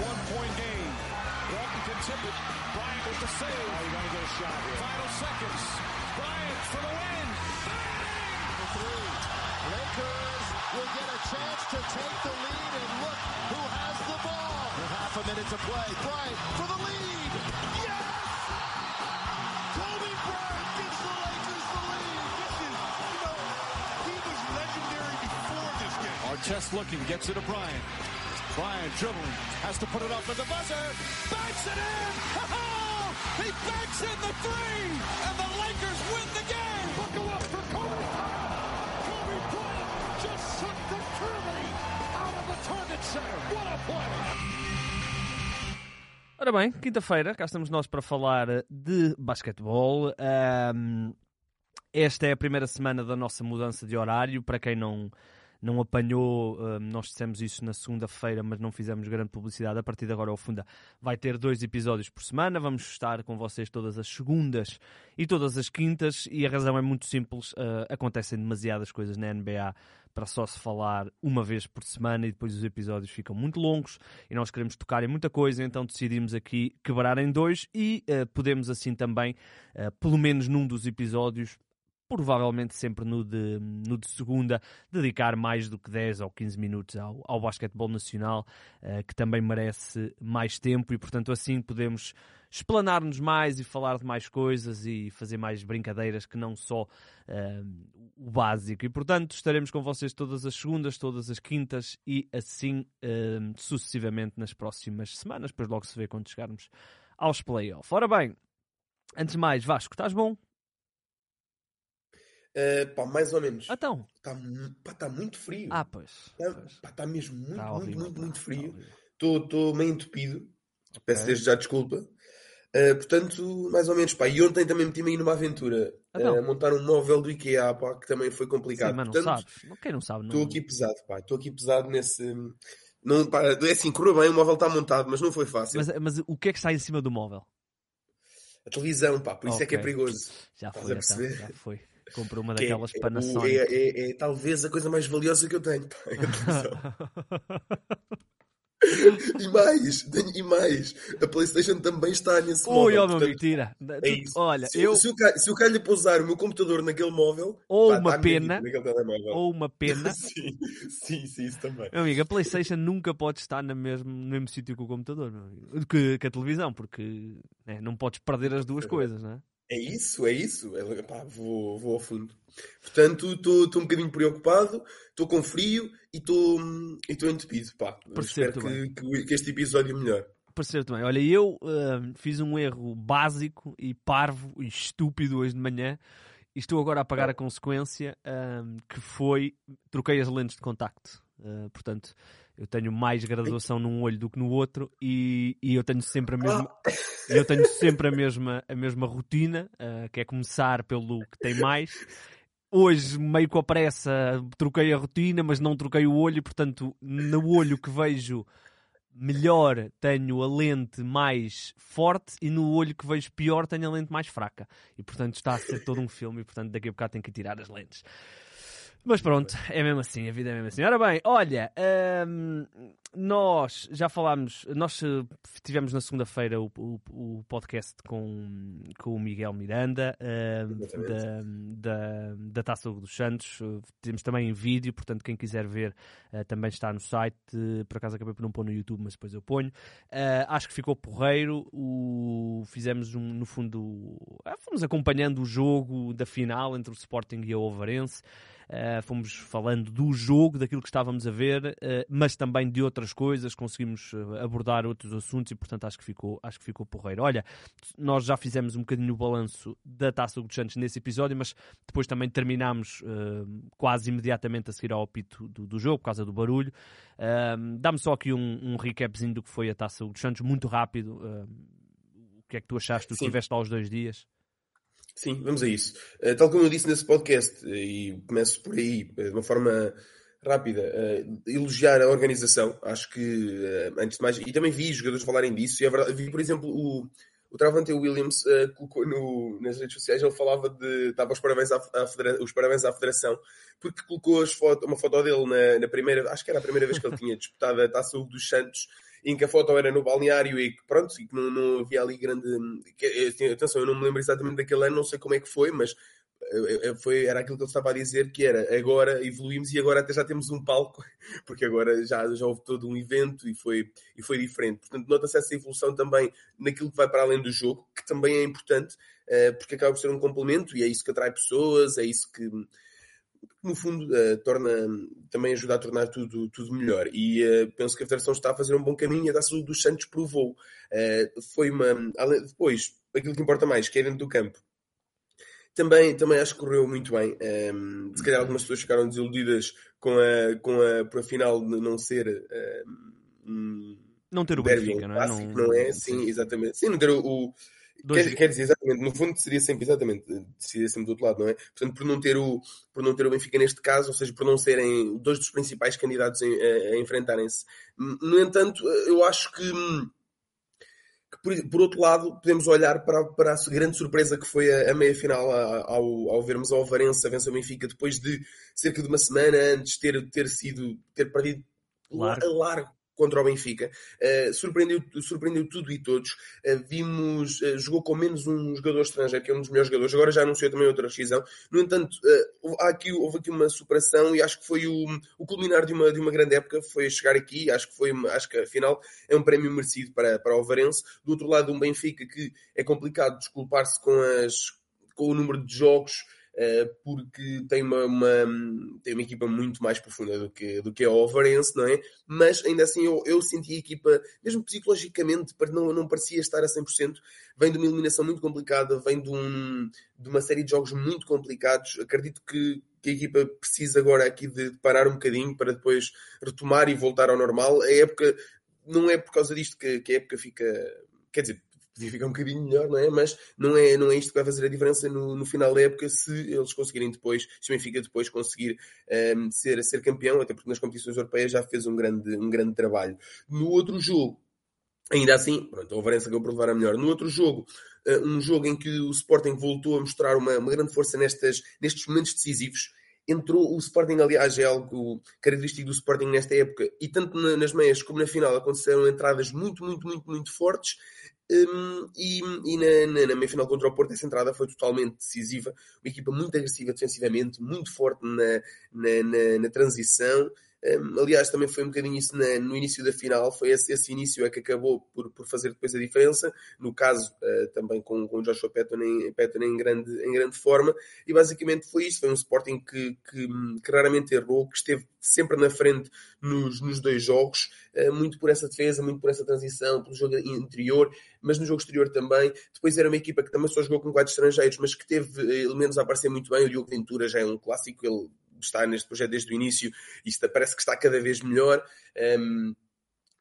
one-point game. Walton can tip it. Bryant with the save. Oh, you got to get a shot here. Final seconds. Bryant for the win. Bang! The three. Lakers will get a chance to take the lead, and look who has the ball. With half a minute to play. Bryant for the lead. Yes! Kobe Bryant gives the Lakers the lead. This is, you know, he was legendary before this game. Artest looking, gets it to Bryant. Bryant dribbling, has to put it up at the buzzer. Banks it in! Oh, he banks in the three! And the Lakers win the game! Buckle up for Kobe Bryant. Kobe Bryant just sucked the Germany out of the Target Center. What a play! Ora bem, quinta-feira, cá estamos nós para falar de basquetebol. Ahm, esta é a primeira semana da nossa mudança de horário. Para quem não, não apanhou, ahm, nós dissemos isso na segunda-feira, mas não fizemos grande publicidade. A partir de agora, o Funda vai ter dois episódios por semana. Vamos estar com vocês todas as segundas e todas as quintas. E a razão é muito simples: ah, acontecem demasiadas coisas na NBA para só se falar uma vez por semana e depois os episódios ficam muito longos e nós queremos tocar em muita coisa, então decidimos aqui quebrar em dois e eh, podemos assim também, pelo menos num dos episódios, provavelmente sempre no de, no de segunda, dedicar mais do que 10 ou 15 minutos ao, ao basquetebol nacional, eh, que também merece mais tempo e, portanto, assim podemos explanar-nos mais e falar de mais coisas e fazer mais brincadeiras que não só eh, o básico. E, portanto, estaremos com vocês todas as segundas, todas as quintas e assim eh, sucessivamente nas próximas semanas. Depois logo se vê quando chegarmos aos playoffs. Ora bem, antes de mais, Vasco, estás bom? Uh, pá, mais ou menos. Então, Está tá muito frio. ah, pois. Está tá mesmo muito, Tá muito, horrível, muito, tá, muito tá frio. Estou meio entupido. Peço Ok. desde já desculpa. Uh, portanto, mais ou menos. Pá, e ontem também meti-me aí numa aventura. Então. Uh, montar um móvel do IKEA, pá, que também foi complicado. Sim, mas não portanto, sabes. Quem não sabe, não. estou aqui pesado, pá. Estou aqui pesado nesse... Não, pá, é assim, correu bem, o móvel está montado, mas não foi fácil. Mas, mas o que é que está em cima do móvel? A televisão, pá, por isso é que é perigoso. Já Estás foi, a então, já foi. Comprou uma é- daquelas é, Panasonic. é, é- é talvez a coisa mais valiosa que eu tenho. E mais, e mais, a Playstation também está nesse Ui, móvel. ó meu amigo, portanto, tira. é. Olha, se, eu. se, eu, se calho para usar o meu computador naquele móvel, Ou pá, uma pena. Ou uma pena. sim, sim, sim, isso também. Meu amigo, a PlayStation nunca pode estar no mesmo, no mesmo sítio que o computador, meu amigo. Que, que a televisão, porque né, não podes perder as duas É coisas, não é? É isso, é isso. É, pá, vou, vou ao fundo. Portanto, estou um bocadinho preocupado, estou com frio e estou entupido. Pá. Espero que, que, que este episódio melhore. Percebo também. Olha, eu ah, fiz um erro básico e parvo e estúpido hoje de manhã e estou agora a pagar a consequência ah, que foi troquei as lentes de contacto. Ah, portanto, eu tenho mais graduação num olho do que no outro e, e eu tenho sempre a mesma eu tenho sempre a mesma, a mesma rotina, ah, que é começar pelo que tem mais. Hoje, meio com a pressa, troquei a rotina, mas não troquei o olho, e, portanto, no olho que vejo melhor tenho a lente mais forte e no olho que vejo pior tenho a lente mais fraca. E portanto está a ser todo um filme e portanto daqui a bocado tenho que tirar as lentes. Mas pronto, é mesmo assim, a vida é mesmo assim. Ora bem, olha, hum, nós já falámos, nós eh, tivemos na segunda-feira o, o- o podcast com, com o Miguel Miranda hum, da, da, da Taça dos Santos. Eh, Temos também em vídeo, portanto, quem quiser ver eh, também está no site. Por acaso acabei por não pôr no YouTube, mas depois eu ponho. Eh, acho que ficou porreiro. O, fizemos, um, no fundo, ah, fomos acompanhando o jogo da final entre o Sporting e a Ovarense. Uh, fomos falando do jogo, daquilo que estávamos a ver, uh, mas também de outras coisas, conseguimos uh, abordar outros assuntos e, portanto, acho que ficou, acho que ficou porreiro. Olha, nós já fizemos um bocadinho o balanço da Taça dos Santos nesse episódio, mas depois também terminámos uh, quase imediatamente a seguir ao apito do, do jogo, por causa do barulho. Uh, Dá-me só aqui um, um recapzinho do que foi a Taça dos Santos, muito rápido. Uh, o que é que tu achaste? Tu estiveste lá os dois dias? Sim, vamos a isso. Uh, tal como eu disse nesse podcast, uh, e começo por aí, uh, de uma forma rápida, elogiar a organização. Acho que, antes de mais, e também vi jogadores falarem disso, e é verdade, vi, por exemplo, o, o Travante Williams uh, colocou no, nas redes sociais, ele falava de. dava os parabéns à, à federa- os parabéns à Federação, porque colocou foto, uma foto dele na, na primeira, acho que era a primeira vez que ele tinha disputado a Taça Hugo dos Santos, em que a foto era no balneário e que pronto, e que não, não havia ali grande. Que, atenção, eu não me lembro exatamente daquele ano, não sei como é que foi, mas foi, era aquilo que ele estava a dizer, que era agora evoluímos e agora até já temos um palco, porque agora já, já houve todo um evento e foi, e foi diferente. Portanto, nota-se essa evolução também naquilo que vai para além do jogo, que também é importante, porque acaba por ser um complemento e é isso que atrai pessoas, é isso que, no fundo, uh, torna, também ajuda a tornar tudo, tudo melhor. E uh, penso que a Federação está a fazer um bom caminho e a Taça dos Santos provou. Uh, foi uma. Depois, aquilo que importa mais, que é dentro do campo. Também, também acho que correu muito bem. Um, se calhar algumas pessoas ficaram desiludidas com a, com a, por a final não ser. Um, não ter o Benfica, não é? Clássico, não, não é? Sim, exatamente. Sim, não ter o, o Quer, quer, dizer, exatamente, no fundo seria sempre, exatamente, seria sempre do outro lado, não é? Portanto, por não ter o, por não ter o Benfica neste caso, ou seja, por não serem dois dos principais candidatos a, a, a enfrentarem-se. No entanto, eu acho que, que por, por, outro lado, podemos olhar para, para a grande surpresa que foi a, a meia-final ao, ao vermos a Alvarense a vencer o Benfica depois de cerca de uma semana antes ter, ter sido, ter perdido largo, largo contra o Benfica. Uh, surpreendeu, surpreendeu tudo e todos. Uh, vimos, uh, jogou com menos um jogador estrangeiro, que é um dos melhores jogadores. Agora já anunciou também outra decisão. No entanto, há aqui, houve aqui uma superação e acho que foi o, o culminar de uma, de uma grande época. Foi chegar aqui. Acho que foi, acho que afinal é um prémio merecido para, para o Varense. Do outro lado, um Benfica que é complicado desculpar-se com, as, com o número de jogos porque tem uma, uma, tem uma equipa muito mais profunda do que, do que a Overense, não é? Mas ainda assim eu, eu senti a equipa, mesmo psicologicamente, não, não parecia estar a 100%. Vem de uma eliminação muito complicada, vem de, um, de uma série de jogos muito complicados. Acredito que, que a equipa precisa agora aqui de, de parar um bocadinho para depois retomar e voltar ao normal. A época não é por causa disto que, que a época fica. Quer dizer, podia ficar um bocadinho melhor, não é? Mas não é, não é isto que vai fazer a diferença no, no final da época se eles conseguirem depois, se o Benfica depois conseguir um, ehm, ser, ser campeão, até porque nas competições europeias já fez um grande, um grande trabalho. No outro jogo, ainda assim, pronto, a Overense acabou por levar a melhor. No outro jogo, uh, um jogo em que o Sporting voltou a mostrar uma, uma grande força nestas, nestes momentos decisivos, entrou o Sporting, aliás, é algo característico do Sporting nesta época, e tanto nas meias como na final aconteceram entradas muito, muito, muito, muito fortes, um, e, e na, na, na meia final contra o Porto, essa entrada foi totalmente decisiva. Uma equipa muito agressiva defensivamente, muito forte na, na, transição. Aliás, também foi um bocadinho isso na, no início da final, foi esse, esse início é que acabou por, por fazer depois a diferença, no caso uh, também com, com o Joshua Patton, em, Patton em, grande, em grande forma, e basicamente foi isso, foi um Sporting que, que, que raramente errou, que esteve sempre na frente nos, nos dois jogos, uh, muito por essa defesa, muito por essa transição, pelo jogo interior, mas no jogo exterior também. Depois era uma equipa que também só jogou com quatro estrangeiros, mas que teve eh, elementos a aparecer muito bem. O Diogo Ventura já é um clássico, ele está neste projeto desde o início e está, parece que está cada vez melhor. Um,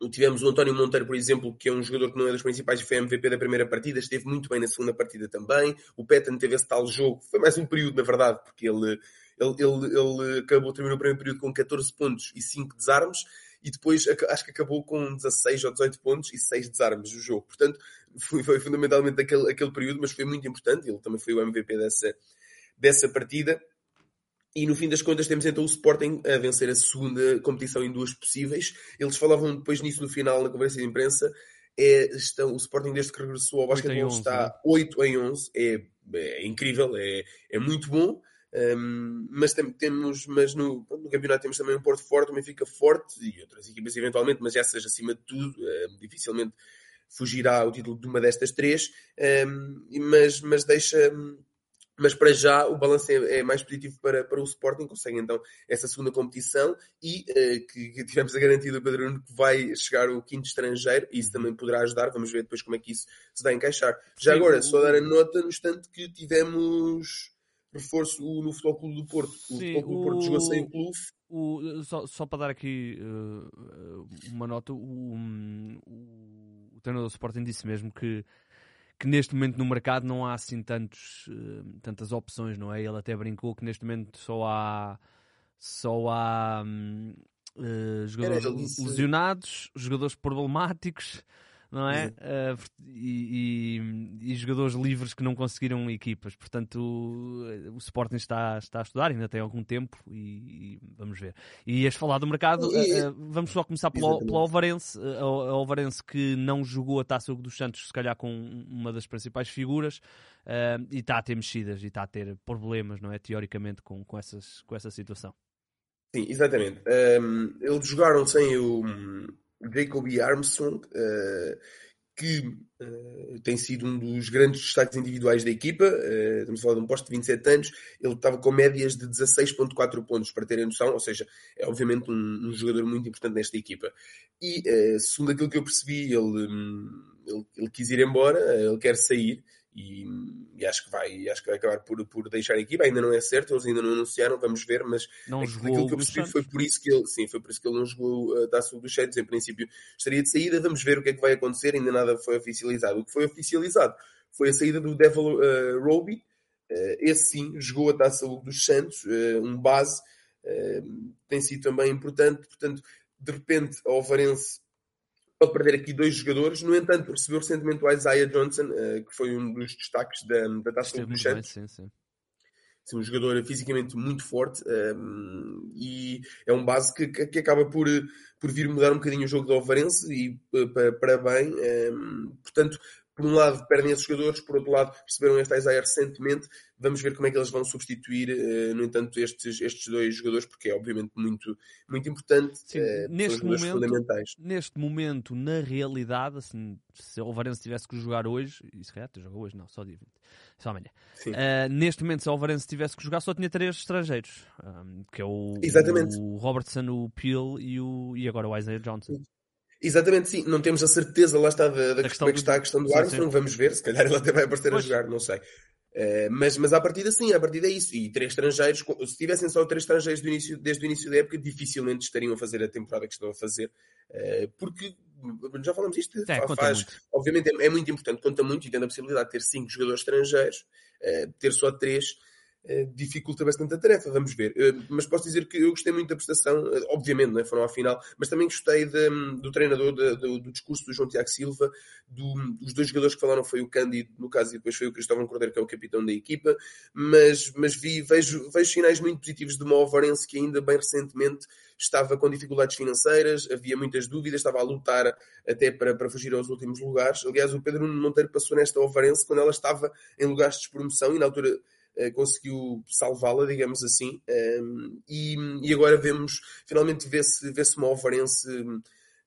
Tivemos o António Monteiro, por exemplo, que é um jogador que não é dos principais e foi MVP da primeira partida, esteve muito bem na segunda partida também. O Petan teve esse tal jogo, foi mais um período, na verdade, porque ele, ele, ele, ele acabou, terminou o primeiro período com 14 pontos e 5 desarmes, e depois acho que acabou com 16 ou 18 pontos e 6 desarmes o jogo. Portanto, foi, foi fundamentalmente aquele, aquele período, mas foi muito importante. Ele também foi o MVP dessa, dessa partida. E no fim das contas temos então o Sporting a vencer a segunda competição em duas possíveis. Eles falavam depois nisso no final na conferência de imprensa. É, estão, o Sporting desde que regressou ao basquetebol está 8 em 11. É, é incrível, é, é muito bom. Um, mas tem, temos, mas no, no, campeonato temos também um Porto forte, também fica forte e outras equipas eventualmente, mas essas acima de tudo, um, dificilmente fugirá o título de uma destas três, um, mas, mas deixa mas para já o balanço é, é, mais positivo para, para o Sporting, consegue então essa segunda competição e uh, que, que, tivemos a garantia do Pedro Nuno que vai chegar o quinto estrangeiro e isso uhum. também poderá ajudar, vamos ver depois como é que isso se vai encaixar. Já Sim, agora, o... só dar a nota no instante que tivemos reforço no Futebol Clube do Porto. O Sim, Futebol Clube do Porto jogou sem o clube. O, só, só para dar aqui uh, uma nota, o, um, o, o treinador do Sporting disse mesmo que que neste momento no mercado não há assim tantos, uh, tantas opções, não é? Ele até brincou que neste momento só há só há uh, jogadores lesionados, jogadores problemáticos, não é? Uh, e, e, e, jogadores livres que não conseguiram equipas. Portanto, o, o, Sporting está, está a estudar, ainda tem algum tempo e, e vamos ver. E ias falar do mercado, uh, vamos só começar pelo, pelo Alvarense, uh, Alvarense que não jogou a Taça dos Santos, se calhar com uma das principais figuras, uh, e está a ter mexidas e está a ter problemas, não é? Teoricamente, com, com, essas, com essa situação. Sim, exatamente. Um, eles jogaram sem o Jacoby Armstrong, uh, que uh, tem sido um dos grandes destaques individuais da equipa. Uh, estamos a falar de um posto de 27 anos. Ele estava com médias de 16,4 pontos, para terem noção, ou seja, é obviamente um, um jogador muito importante nesta equipa. E, segundo aquilo que eu percebi, ele, um, ele, ele quis ir embora, ele quer sair e, e, acho que vai acho que vai acabar por, por deixar a equipa. Ainda não é certo eles ainda não anunciaram vamos ver mas não aquilo que eu percebi foi por isso que ele sim foi por isso que ele não jogou a taça dos Santos em princípio estaria de saída. Vamos ver o que é que vai acontecer. Ainda nada foi oficializado. O que foi oficializado foi a saída do Devil uh, Roby. Uh, esse sim jogou a taça dos Santos uh, um base tem sido também importante. Portanto de repente a Ovarense pode perder aqui dois jogadores. No entanto, recebeu recentemente o Isaiah Johnson, uh, que foi um dos destaques da, da Taça dos Santos. Sim, sim. Sim, um jogador fisicamente muito forte um, ehm, e é um base que, que, acaba por, por vir mudar um bocadinho o jogo do Alvarense e uh, para, para, bem. Um, ehm, portanto, por um lado perdem esses jogadores, por outro lado receberam este Isaiah recentemente, vamos ver como é que eles vão substituir, uh, no entanto, estes, estes dois jogadores, porque é obviamente muito, muito importante, Sim, uh, neste momento, fundamentais. Neste momento, na realidade, assim, se o Varense tivesse que jogar hoje, isso é, joga hoje, não, só dia 20, só amanhã. Uh, neste momento, se o Varense tivesse que jogar, só tinha três estrangeiros, um, que é o, Exatamente. o Robertson, o Peel e, o, e agora o Isaiah Johnson. Sim. Exatamente, sim. Não temos a certeza, lá está, da, da questão como é que está a questão do Armstrong. Vamos ver, se calhar ele até vai aparecer pois. a jogar, não sei. Uh, mas, mas à partida sim, à partida é isso. E três estrangeiros, se tivessem só três estrangeiros do início, desde o início da época, dificilmente estariam a fazer a temporada que estão a fazer. Uh, porque, já falamos isto, é, faz, obviamente é, é, muito importante, conta muito, e tendo a possibilidade de ter cinco jogadores estrangeiros, uh, ter só três, dificulta bastante a tarefa, vamos ver. Eh, mas posso dizer que eu gostei muito da prestação, eh, obviamente, não é? foram à final, mas também gostei de, do treinador, de, do, do, discurso do João Tiago Silva, do, dos dois jogadores que falaram foi o Cândido, no caso, e depois foi o Cristóvão Cordeiro, que é o capitão da equipa, mas, mas vi, vejo, vejo sinais muito positivos de uma Ovarense que ainda bem recentemente estava com dificuldades financeiras, havia muitas dúvidas, estava a lutar até para, para fugir aos últimos lugares. Aliás, o Pedro Monteiro passou nesta Ovarense quando ela estava em lugares de despromoção e na altura eh, conseguiu salvá-la, digamos assim, ehm, e, e agora vemos, finalmente vê-se vê uma Alvarense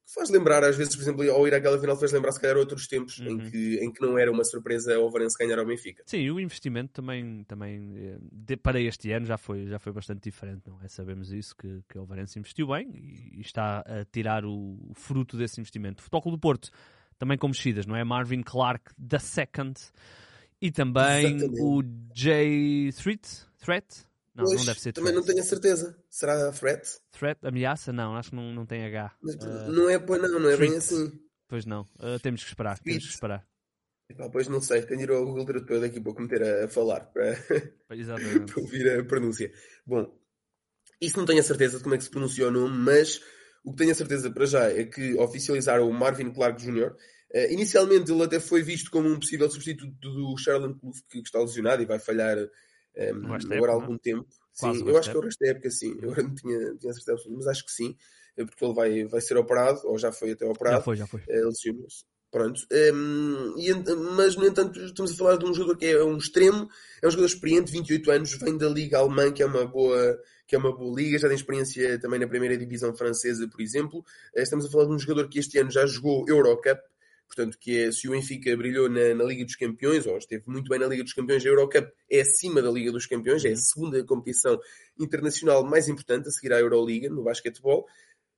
que faz lembrar, às vezes, por exemplo, ao ir àquela final, faz lembrar se calhar outros tempos uhum. em, que, em que não era uma surpresa o Alvarense ganhar ao Benfica. Sim, o investimento também, também eh, de, para este ano já foi, já foi bastante diferente, não é? Sabemos isso, que, que o Alvarense investiu bem e, e está a tirar o, o, fruto desse investimento. Futebol do Porto, também com mexidas, não é? Marvin Clark, the second e também Exatamente. o J Threat? Threat? Não, pois, não deve ser Também threat. não tenho a certeza. Será Threat? Threat? Ameaça? Não, acho que não, não tem H. Mas, uh, não é, pois não, não é bem assim. Pois não. Uh, temos que esperar. Temos que esperar. Epá, pois não sei, tenho de ir ao Google Tradutor daqui para meter a, a falar para, para ouvir a pronúncia. Bom, isso não tenho a certeza de como é que se pronuncia o nome, mas o que tenho a certeza para já é que oficializaram o Marvin Clark Jr., Uh, inicialmente ele até foi visto como um possível substituto do Charlene Clough, que está lesionado e vai falhar um, ehm, agora há algum tempo. Sim, eu acho que é o resto da época sim. Eu não tinha, tinha certeza absoluta, mas acho que sim, eh, porque ele vai, vai ser operado, ou já foi até operado. Já foi, já foi. Uh, lesionou-se. Pronto. Um, ehm, e, mas, no entanto, estamos a falar de um jogador que é um extremo, é um jogador experiente, 28 anos, vem da Liga Alemã, que é uma boa, que é uma boa liga, já tem experiência também na primeira divisão francesa, por exemplo. Estamos a falar de um jogador que este ano já jogou Eurocup, portanto, que é, se o Benfica brilhou na, na, Liga dos Campeões, ou esteve muito bem na Liga dos Campeões, a Eurocup é acima da Liga dos Campeões, é a segunda competição internacional mais importante, a seguir à Euroliga, no basquetebol.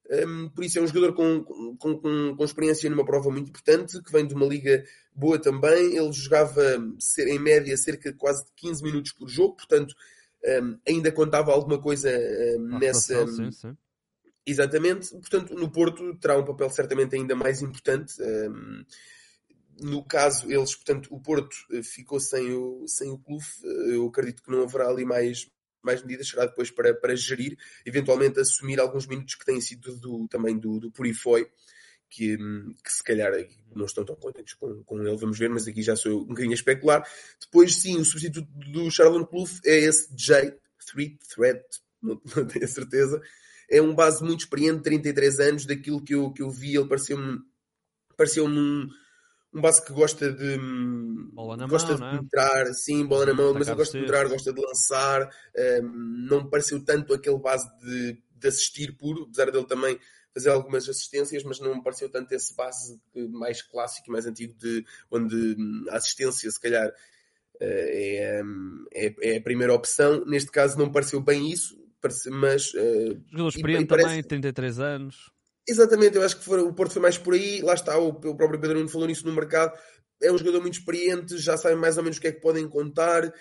Um, por isso é um jogador com, com, com, com, experiência numa prova muito importante, que vem de uma liga boa também. Ele jogava em média cerca de quase 15 minutos por jogo, portanto um, ainda contava alguma coisa um, nessa, sim, sim. Exatamente, portanto, no Porto terá um papel certamente ainda mais importante. Um, no caso, eles, portanto, o Porto eh, ficou sem o, sem o clube, eh, eu acredito que não haverá ali mais, mais medidas, será depois para, para gerir, eventualmente assumir alguns minutos que têm sido do, também do, do Purifoy, que, que se calhar não estão tão contentes com, com ele, vamos ver, mas aqui já sou um bocadinho a especular. Depois, sim, o substituto do Charlon Plouffe é esse J, Three Threat, não, não tenho a certeza. É um base muito experiente, 33 anos, daquilo que eu, que eu vi, ele pareceu-me pareceu-me um, um base que gosta de Bola na gosta mão, de é? penetrar, sim, bola na mão, mas ele gosta de penetrar, gosta de lançar, hum, não me pareceu tanto aquele base de, de assistir puro, apesar dele também fazer algumas assistências, mas não me pareceu tanto esse base mais clássico e mais antigo de onde hum, a assistência se calhar eh, é, hum, é, é a primeira opção. Neste caso não me pareceu bem isso, mas eh, Jogador experiente e parece- também, 33 anos. Exatamente, eu acho que foi- o Porto foi mais por aí. Lá está, o, o próprio Pedro Nuno falou nisso no mercado. É um jogador muito experiente, já sabe mais ou menos o que é que podem contar.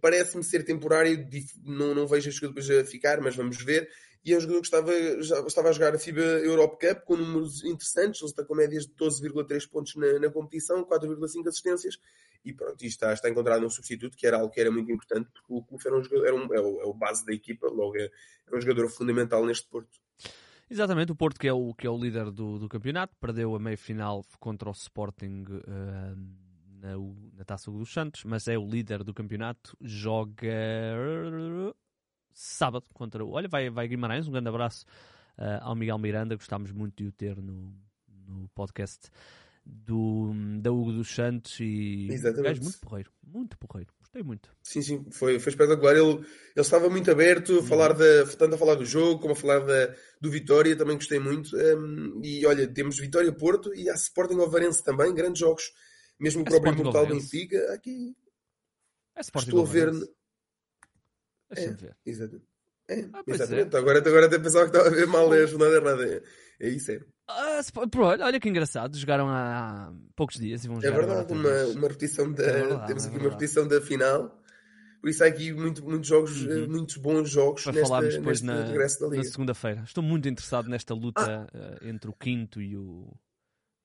Parece-me ser temporário, não, não vejo este jogador depois a ficar, mas vamos ver. E é um jogador que estava, já, estava a jogar a FIBA Europe Cup com números interessantes. Ele está com médias de 12,3 pontos na, na competição, 4,5 assistências. E pronto, e está, está encontrado um substituto, que era algo que era muito importante, porque o Clube era, um jogador, era, um, é, o, é o base da equipa, logo é, é um jogador fundamental neste Porto. Exatamente, o Porto que é o, que é o líder do, do campeonato, perdeu a meia-final contra o Sporting eh, na, na Taça dos Santos, mas é o líder do campeonato, joga sábado contra o... Olha, vai, vai Guimarães, um grande abraço eh, ao Miguel Miranda, gostámos muito de o ter no, no podcast do, da Hugo dos Santos e Exatamente. muito porreiro, muito porreiro, gostei muito. Sim, sim, foi, foi espetacular. Ele, ele estava muito aberto, a falar da, tanto a falar do jogo como a falar da, do Vitória, também gostei muito. Um, e olha, temos Vitória Porto e há Sporting Ovarense também, grandes jogos. Mesmo o É próprio Mortal. Benfica, aqui É Sporting estou a ver. Deixa-me ver. Exatamente. É, Ah, pois exatamente. Agora, agora até pensava que estava a ver mal a jornada errada. É, é isso, é. Ah, olha, olha que engraçado, jogaram há poucos dias e vão É jogar agora verdade, uma, uma repetição da. É verdade, temos é aqui uma repetição da final. Por isso há aqui muito, muitos jogos, eh, muitos bons jogos Para nesta, falarmos depois neste na, regresso da na segunda-feira. Estou muito interessado nesta luta eh, entre o quinto e o,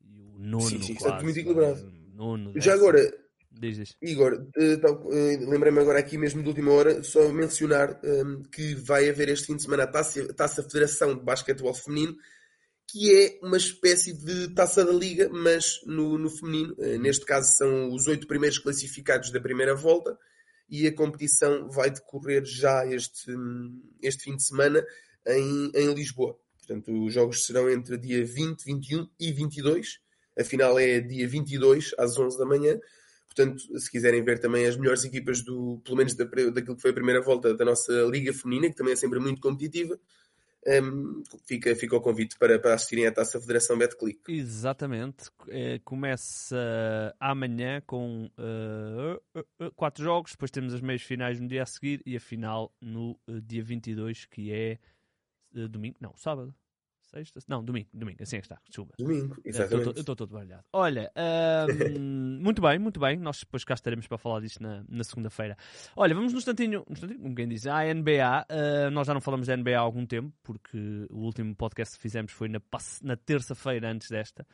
e o nono. Sim, sim, está quase, muito equilibrado. Nono, Já décimo. agora, Diz, diz. Igor, eh, tal- eh, lembrei-me agora aqui mesmo de última hora, só mencionar eh, que vai haver este fim de semana a Taça, Taça Federação de Basquetebol Feminino, que é uma espécie de Taça da Liga, mas no, no feminino. Eh, neste caso são os oito primeiros classificados da primeira volta e a competição vai decorrer já este, este fim de semana em, em Lisboa. Portanto, os jogos serão entre dia 20, 21 e 22. A final é dia 22, às 11 da manhã. Portanto, se quiserem ver também as melhores equipas do, pelo menos da, daquilo que foi a primeira volta da nossa Liga Feminina, que também é sempre muito competitiva, hum, fica, fica o convite para, para assistirem à Taça Federação Betclic. Exatamente. Eh, começa amanhã com eh, eh, eh, quatro jogos, depois temos as meias finais no dia a seguir e a final no dia 22, que é domingo, não, sábado. Sexta? Não, domingo, domingo, assim é que está, desculpa. Domingo, Eu exatamente. estou todo baralhado. Olha, ahm, muito bem, muito bem. Nós depois cá estaremos para falar disto na, na segunda-feira. Olha, vamos no instantinho, no instantinho, como quem diz, à NBA. Ah, nós já não falamos da NBA há algum tempo, porque o último podcast que fizemos foi na, na terça-feira antes desta.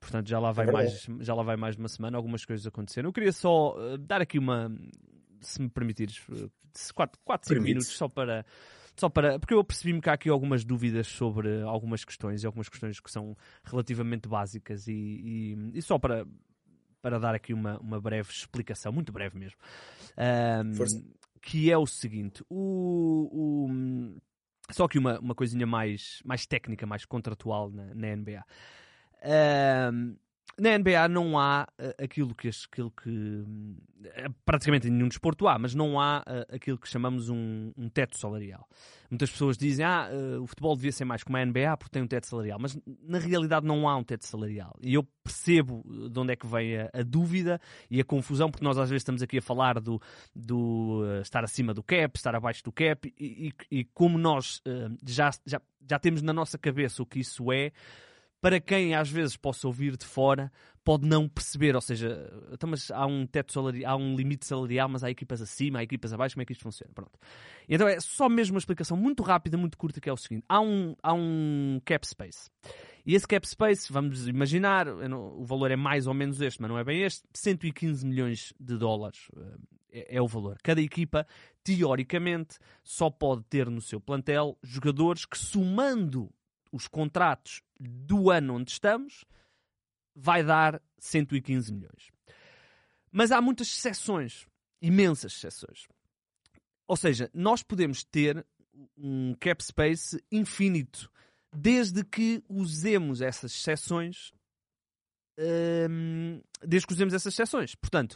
Portanto, já lá, vai É mais, já lá vai mais de uma semana. Algumas coisas aconteceram. Eu queria só ah, dar aqui uma, se me permitires, 4, 5 Permite. minutos só para. Só para, porque eu percebi-me que há aqui algumas dúvidas sobre algumas questões e algumas questões que são relativamente básicas e, e- e só para, para dar aqui uma, uma breve explicação, muito breve mesmo, Força. que é o seguinte, o, o- só que uma, uma coisinha mais, mais técnica, mais contratual na, na NBA. Ahm, na NBA não há eh, aquilo que, aquilo que eh, praticamente em nenhum desporto há, mas não há eh, aquilo que chamamos um, um teto salarial. Muitas pessoas dizem ah, o futebol devia ser mais como a NBA porque tem um teto salarial, mas na realidade não há um teto salarial. E eu percebo de onde é que vem a, a dúvida e a confusão, porque nós às vezes estamos aqui a falar do, do estar acima do cap, estar abaixo do cap, e, e- e como nós já, já, já temos na nossa cabeça o que isso é, para quem às vezes possa ouvir de fora, pode não perceber, ou seja, então, há um teto salarial, há um limite salarial, mas há equipas acima, há equipas abaixo, como é que isto funciona? Pronto. Então é só mesmo uma explicação muito rápida, muito curta, que é o seguinte: há um, há um cap space. E esse cap space, vamos imaginar, não- o valor é mais ou menos este, mas não é bem este, 115 milhões de dólares eh, é, é o valor. Cada equipa, teoricamente, só pode ter no seu plantel jogadores que, somando os contratos do ano onde estamos, vai dar 115 milhões. Mas há muitas exceções, imensas exceções. Ou seja, nós podemos ter um cap space infinito, desde que usemos essas exceções. Hum, desde que usemos essas exceções. Portanto,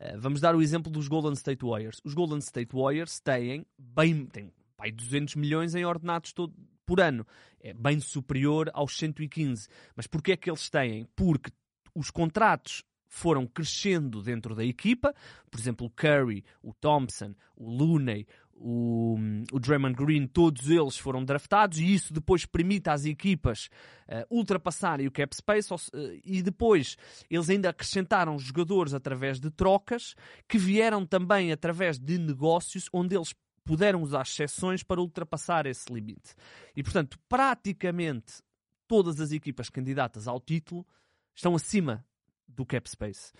uh, vamos dar o exemplo dos Golden State Warriors. Os Golden State Warriors têm bem têm, pai, 200 milhões em ordenados todo, por ano. É bem superior aos 115. Mas porquê é que eles têm? Porque os contratos foram crescendo dentro da equipa, por exemplo, o Curry, o Thompson, o Looney, o, o Draymond Green, todos eles foram draftados e isso depois permite às equipas uh, ultrapassarem o cap space uh, e depois eles ainda acrescentaram jogadores através de trocas que vieram também através de negócios onde eles puderam usar exceções para ultrapassar esse limite. E portanto, praticamente todas as equipas candidatas ao título estão acima do cap space.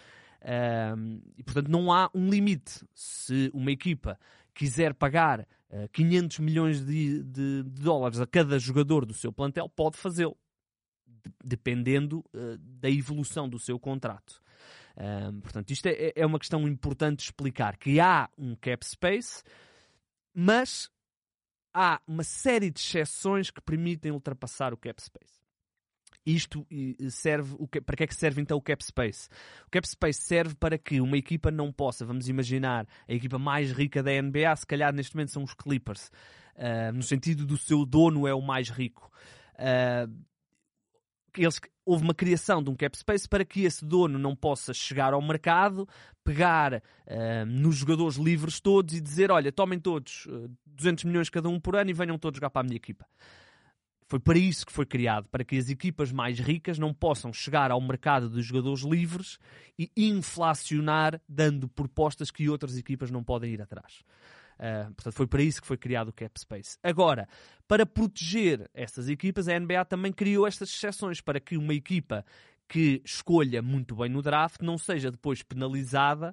Um, e portanto não há um limite. Se uma equipa quiser pagar uh, 500 milhões de, de, de, dólares a cada jogador do seu plantel, pode fazê-lo, de, dependendo uh, da evolução do seu contrato. Um, portanto, isto é, é uma questão importante explicar: que há um cap space, mas há uma série de exceções que permitem ultrapassar o cap space. Isto serve, para que é que serve então o cap space? O cap space serve para que uma equipa não possa, vamos imaginar, a equipa mais rica da NBA, se calhar neste momento são os Clippers, uh, no sentido do seu dono é o mais rico. Uh, eles, houve uma criação de um cap space para que esse dono não possa chegar ao mercado, pegar uh, nos jogadores livres todos e dizer: Olha, tomem todos 200 milhões cada um por ano e venham todos jogar para a minha equipa. Foi para isso que foi criado, para que as equipas mais ricas não possam chegar ao mercado de jogadores livres e inflacionar, dando propostas que outras equipas não podem ir atrás. Uh, portanto, foi para isso que foi criado o Cap Space. Agora, para proteger essas equipas, a NBA também criou estas exceções para que uma equipa que escolha muito bem no draft não seja depois penalizada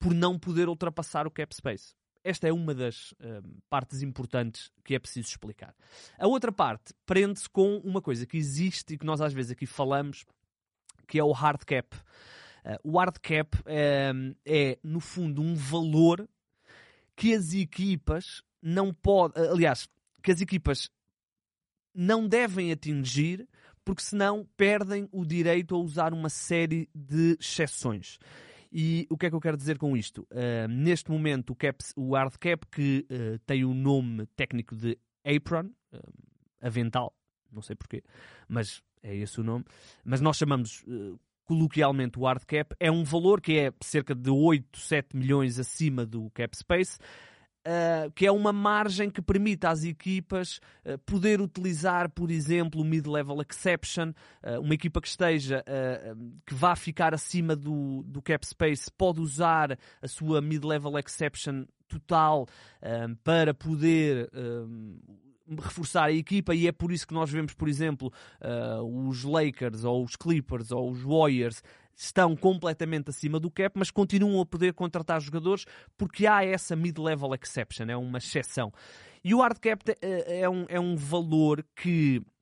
por não poder ultrapassar o Cap Space. Esta é uma das uh, partes importantes que é preciso explicar. A outra parte prende-se com uma coisa que existe e que nós às vezes aqui falamos, que é o hard cap. Uh, o hard cap é, no fundo, um valor que as equipas não podem. Aliás, que as equipas não devem atingir porque senão perdem o direito a usar uma série de exceções. E o que é que eu quero dizer com isto? Uh, neste momento, o, cap, o hard cap, que uh, tem o nome técnico de apron, uh, avental, não sei porquê, mas é esse o nome, mas nós chamamos coloquialmente o hard cap, é um valor que é cerca de 8, 7 milhões acima do cap space, Uh, que é uma margem que permite às equipas uh, poder utilizar, por exemplo, o mid-level exception. Uh, uma equipa que esteja, que vá ficar acima do, do cap space, pode usar a sua mid-level exception total para poder reforçar a equipa e é por isso que nós vemos, por exemplo, os Lakers ou os Clippers ou os Warriors estão completamente acima do cap, mas continuam a poder contratar jogadores porque há essa mid-level exception, é uma exceção. E o hard cap é, é um, é um valor que eh,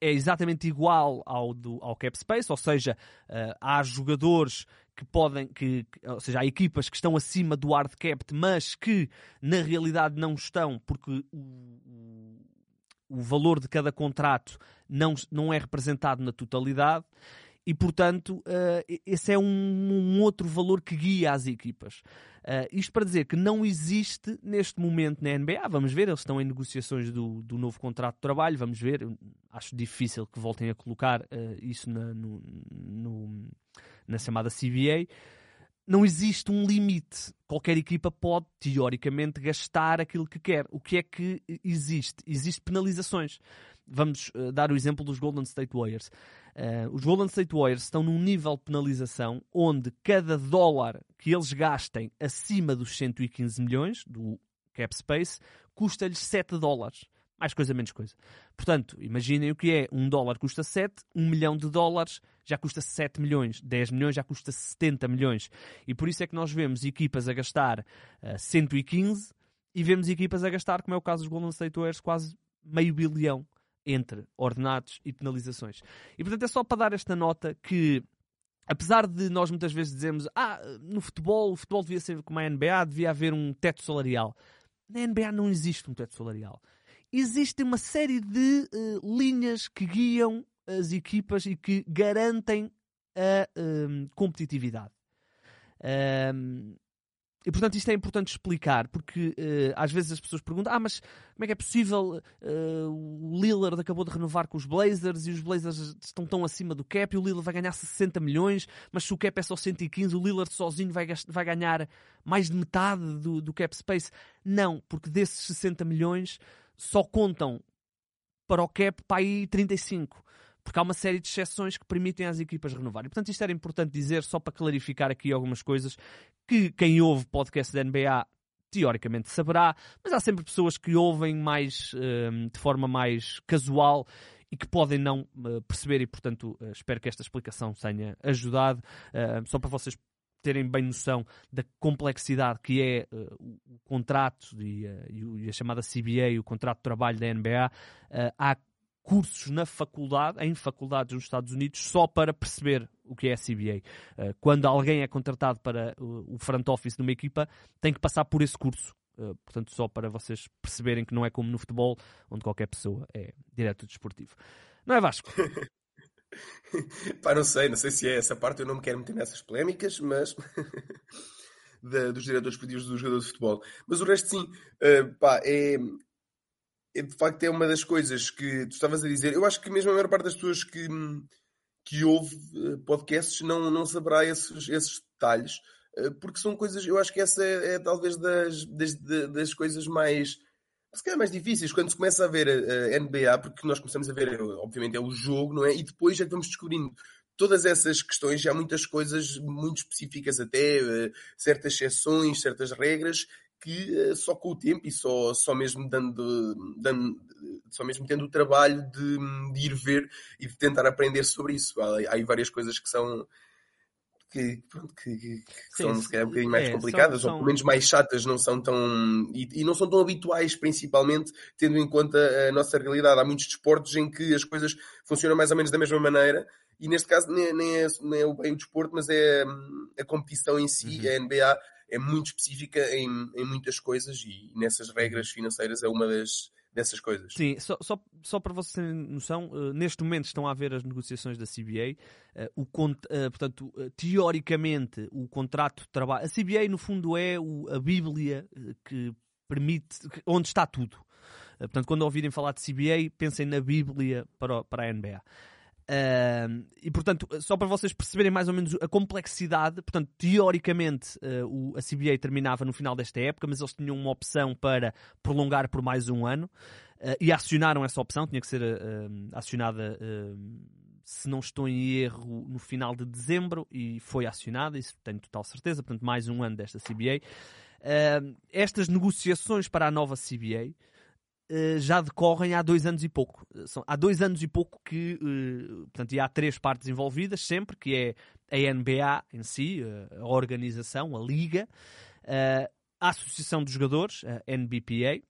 é exatamente igual ao, do, ao cap space, ou seja, uh, há jogadores que podem, que, ou seja, há equipas que estão acima do hard cap, mas que na realidade não estão porque o, o valor de cada contrato não, não é representado na totalidade e, portanto, uh, esse é um, um, outro valor que guia as equipas. Uh, isto para dizer que não existe neste momento na NBA, vamos ver, eles estão em negociações do, do novo contrato de trabalho, vamos ver, acho difícil que voltem a colocar uh, isso na, no, no, na chamada CBA. Não existe um limite. Qualquer equipa pode, teoricamente, gastar aquilo que quer. O que é que existe? Existem penalizações. Vamos uh, dar o exemplo dos Golden State Warriors. Uh, os Golden State Warriors estão num nível de penalização onde cada dólar que eles gastem acima dos 115 milhões do cap space custa-lhes 7 dólares. Mais coisa, menos coisa. Portanto, imaginem o que é. Um dólar custa 7, um milhão de dólares já custa 7 milhões, 10 milhões já custa 70 milhões. E por isso é que nós vemos equipas a gastar uh, eh, 115 e vemos equipas a gastar, como é o caso dos Golden State Warriors, quase meio bilhão entre ordenados e penalizações. E portanto é só para dar esta nota que apesar de nós muitas vezes dizermos ah, no futebol, o futebol devia ser como a NBA, devia haver um teto salarial. Na NBA não existe um teto salarial. Existe uma série de uh, linhas que guiam as equipas e que garantem a um, competitividade. Um, e portanto isto é importante explicar, porque uh, às vezes as pessoas perguntam: ah, mas como é que é possível? Uh, o Lillard acabou de renovar com os Blazers e os Blazers estão tão acima do cap e o Lillard vai ganhar 60 milhões, mas se o cap é só 115, o Lillard sozinho vai, vai ganhar mais de metade do, do cap space. Não, porque desses 60 milhões só contam para o cap para aí 35 porque há uma série de exceções que permitem às equipas renovar. E, portanto, isto era importante dizer, só para clarificar aqui algumas coisas, que quem ouve podcast da NBA teoricamente saberá, mas há sempre pessoas que ouvem mais um, de forma mais casual e que podem não uh, perceber e, portanto, uh, espero que esta explicação tenha ajudado. Uh, só para vocês terem bem noção da complexidade que é o contrato e, e, a chamada CBA, o contrato de trabalho da NBA, há cursos na faculdade, em faculdades nos Estados Unidos, só para perceber o que é a CBA. Eh, quando alguém é contratado para o front office de uma equipa, tem que passar por esse curso. Eh, portanto, só para vocês perceberem que não é como no futebol, onde qualquer pessoa é direto desportivo. Não é Vasco? pá, não sei, não sei se é essa parte, eu não me quero meter nessas polémicas, mas dos diretores esportivos dos jogadores de futebol. Mas o resto sim, uh, pá, é, é, de facto é uma das coisas que tu estavas a dizer. Eu acho que mesmo a maior parte das pessoas que, que ouve eh, podcasts não, não saberá esses, esses detalhes, eh, porque são coisas, eu acho que essa é, é talvez das, das, das coisas mais se calhar mais difíceis quando se começa a ver a, NBA, porque nós começamos a ver, obviamente, é o jogo, não é? E depois é que vamos descobrindo todas essas questões, já há muitas coisas muito específicas, até uh, certas exceções, certas regras que eh, só com o tempo e só, só mesmo dando, dando só mesmo tendo o trabalho de, de, ir ver e de tentar aprender sobre isso. Há, há aí várias coisas que são que, pronto, que, que Sim, são se calhar um bocadinho mais é, complicadas, são, ou pelo menos mais chatas, não são tão e, e, não são tão habituais, principalmente tendo em conta a nossa realidade. Há muitos desportos em que as coisas funcionam mais ou menos da mesma maneira, e neste caso nem, nem, é, nem é bem o desporto, mas é hum, a competição em si, uhum. a NBA é muito específica em, em muitas coisas e nessas regras financeiras é uma das, dessas coisas. Sim, só, só, só para vocês terem noção, uh, neste momento estão a haver as negociações da CBA. Uh, o, uh, portanto, teoricamente, o contrato de trabalho. A CBA, no fundo, é o, a Bíblia que permite. onde está tudo. portanto, quando ouvirem falar de CBA, pensem na Bíblia para, para a NBA. E portanto, só para vocês perceberem mais ou menos a complexidade, portanto, teoricamente uh, o, a CBA terminava no final desta época, mas eles tinham uma opção para prolongar por mais um ano uh, e acionaram essa opção, tinha que ser acionada, se não estou em erro, no final de dezembro e foi acionada, isso tenho total certeza, portanto, mais um ano desta CBA. estas negociações para a nova CBA já decorrem há dois anos e pouco. São, há dois anos e pouco que, uh, portanto, e há três partes envolvidas sempre, que é a NBA em si, uh, a organização, a liga, a Associação dos Jogadores, a NBPA,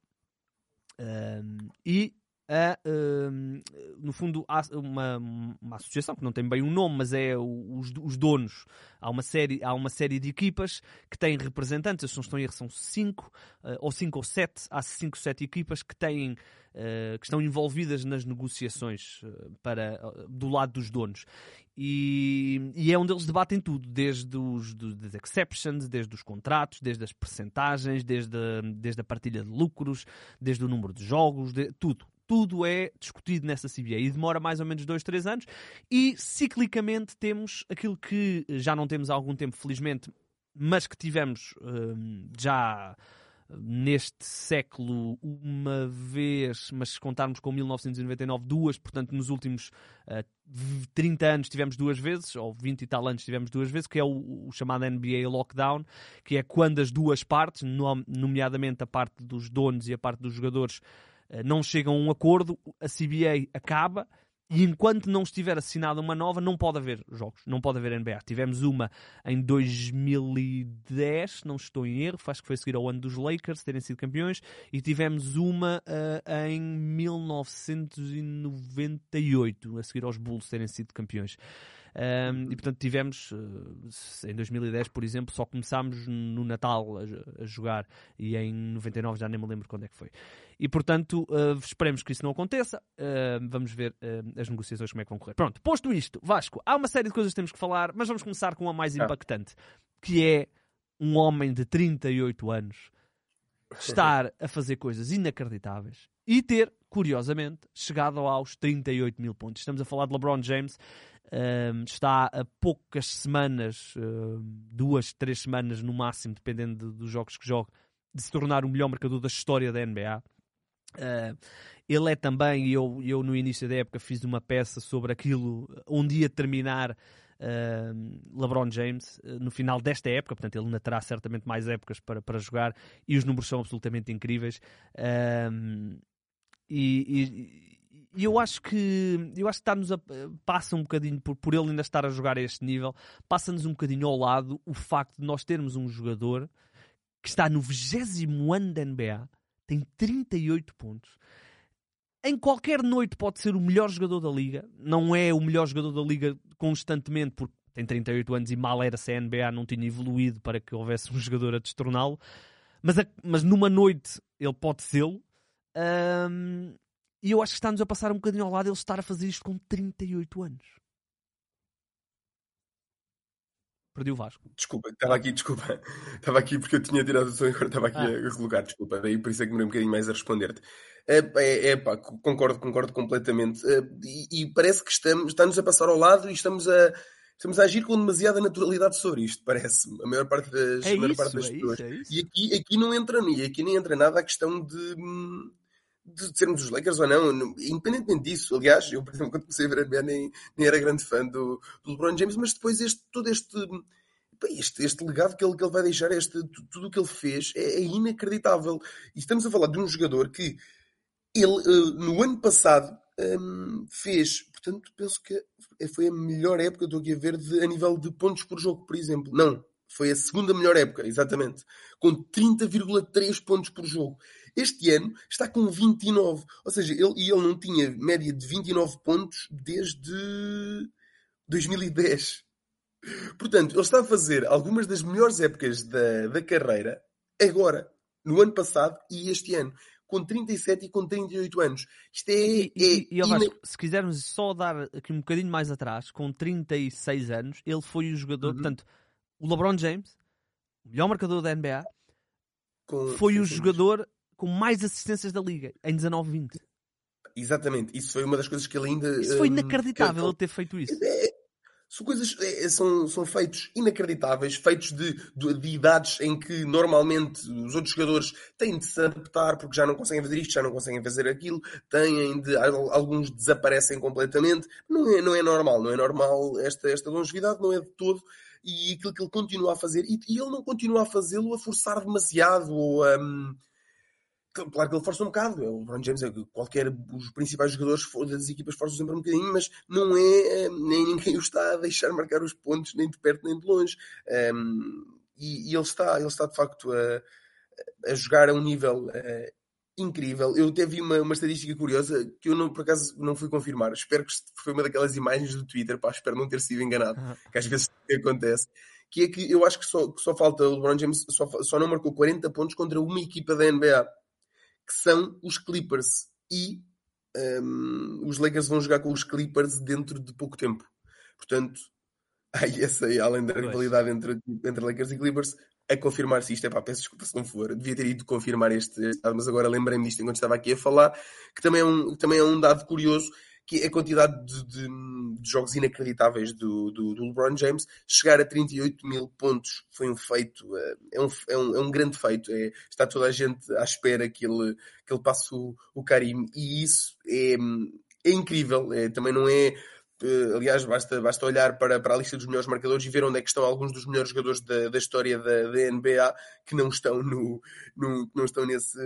e a, uh, no fundo, há uma, uma associação que não tem bem um nome, mas é os, os donos. Há uma, série, há uma série de equipas que têm representantes, se não estão em erro, são cinco, uh, ou cinco ou sete, há cinco ou sete equipas que têm Uh, que estão envolvidas nas negociações uh, para, do lado dos donos. E, e, é onde eles debatem tudo, desde os exceptions, desde os contratos, desde as percentagens, desde, desde a partilha de lucros, desde o número de jogos, de, tudo tudo é discutido nessa CBA e demora mais ou menos dois, três anos. E ciclicamente temos aquilo que já não temos há algum tempo, felizmente, mas que tivemos hum, já neste século uma vez, mas se contarmos com 1999, duas, portanto, nos últimos uh, 30 anos tivemos duas vezes, ou 20 e tal anos tivemos duas vezes, que é o, o chamado NBA Lockdown, que é quando as duas partes, nomeadamente a parte dos donos e a parte dos jogadores, eh, não chegam a um acordo, a CBA acaba e enquanto não estiver assinada uma nova, não pode haver jogos, não pode haver NBA. Tivemos uma em 2010, não estou em erro, acho que foi seguir ao ano dos Lakers terem sido campeões, e tivemos uma uh, em 1998, a seguir aos Bulls terem sido campeões. Um, e portanto tivemos uh, em 2010, por exemplo, só começámos no Natal a, a, jogar e em 99 já nem me lembro quando é que foi. E portanto uh, esperemos que isso não aconteça. Uh, vamos ver as negociações como é que vão correr. Pronto, posto isto, Vasco, há uma série de coisas que temos que falar, mas vamos começar com a mais ah. impactante, que é um homem de 38 anos estar a fazer coisas inacreditáveis e ter, curiosamente, chegado aos 38 mil pontos. Estamos a falar de LeBron James, um, está a poucas semanas, uh, duas, três semanas no máximo, dependendo de, dos jogos que joga, de se tornar o melhor marcador da história da NBA. Uh, ele é também, eu, eu no início da época fiz uma peça sobre aquilo, um dia terminar uh, LeBron James, uh, no final desta época, portanto ele ainda terá certamente mais épocas para, para jogar e os números são absolutamente incríveis. e, e eu acho que eu acho que está-nos passa um bocadinho por, por ele ainda estar a jogar a este nível, passa-nos um bocadinho ao lado o facto de nós termos um jogador que está no 20 ano da NBA, tem 38 pontos. Em qualquer noite pode ser o melhor jogador da liga, não é o melhor jogador da liga constantemente, porque tem 38 anos e mal era se a NBA não tinha evoluído para que houvesse um jogador a destorná-lo, mas, mas numa noite ele pode sê-lo. Um, e eu acho que está-nos a passar um bocadinho ao lado ele estar a fazer isto com 38 anos. Perdi o Vasco. Desculpa, estava aqui, desculpa. Estava aqui porque eu tinha tirado o som e agora estava aqui ah. a colocar, desculpa. Daí por isso é que demorei um bocadinho mais a responder-te. É, é, é pá, concordo, concordo completamente. É, e, e, parece que estamos, está-nos a passar ao lado e estamos a, estamos a agir com demasiada naturalidade sobre isto, parece-me. A maior parte das, é maior isso, parte das é pessoas. Isso, é isso. E aqui, aqui não entra e aqui nem entra nada a questão de hum, de sermos os Lakers ou não, independentemente disso, aliás, eu, por exemplo, quando comecei a ver a NBA nem, nem era grande fã do, do LeBron James, mas depois este, todo este, este, este legado que ele, que ele vai deixar, este, tudo o que ele fez é, é, inacreditável. E estamos a falar de um jogador que ele, uh, no ano passado, um, fez, portanto, penso que foi a melhor época, estou aqui a ver, a nível de pontos por jogo, por exemplo. Não, foi a segunda melhor época, exatamente, com 30,3 pontos por jogo. Este ano está com 29. Ou seja, ele, e ele não tinha média de 29 pontos desde 2010. Portanto, ele está a fazer algumas das melhores épocas da, da carreira agora, no ano passado e este ano com 37 e com 38 anos. Isto é. E, é, e, e se quisermos só dar aqui um bocadinho mais atrás, com 36 anos, ele foi o jogador, uhum. portanto, o LeBron James, o melhor marcador da NBA, com... foi o jogador com mais assistências da liga em 19-20. Exatamente, isso foi uma das coisas que ele ainda. Isso foi hum, inacreditável ele ter feito isso. É, são coisas, é, são, são feitos inacreditáveis, feitos de, de, de, idades em que normalmente os outros jogadores têm de se adaptar porque já não conseguem fazer isto, já não conseguem fazer aquilo, têm de. alguns desaparecem completamente. Não é, não é normal, não é normal esta, esta longevidade, não é de todo. E aquilo que ele continua a fazer, e, e ele não continua a fazê-lo a forçar demasiado ou a. Claro que ele força um bocado. É o LeBron James, é qualquer os principais jogadores das equipas forçam sempre um bocadinho, mas não é nem ninguém o está a deixar marcar os pontos nem de perto nem de longe. Um, e, e, ele está, ele está de facto a, a jogar a um nível uh, incrível. Eu até vi uma, uma estatística curiosa que eu não, por acaso não fui confirmar. Espero que foi uma daquelas imagens do Twitter, pá, espero não ter sido enganado, que às vezes acontece. Que é que eu acho que só, que só falta o LeBron James, só, só não marcou 40 pontos contra uma equipa da NBA que são os Clippers. E um, os Lakers vão jogar com os Clippers dentro de pouco tempo. Portanto, aí essa aí, além da rivalidade entre, entre Lakers e Clippers, a confirmar se isto é pá, peço desculpa se não for, devia ter ido confirmar este, este mas agora lembrei-me disto enquanto estava aqui a falar, que também é um, também é um dado curioso que a quantidade de, de, de jogos inacreditáveis do, do, do, LeBron James. Chegar a 38 mil pontos foi um feito, eh, é um, é um, é um grande feito. É, está toda a gente à espera que ele, que ele passe o, o Karim e isso é, é incrível. É, também não é. Eh, aliás, basta, basta olhar para, para a lista dos melhores marcadores e ver onde é que estão alguns dos melhores jogadores da, da história da, da NBA que não estão, no, no, não estão nesse,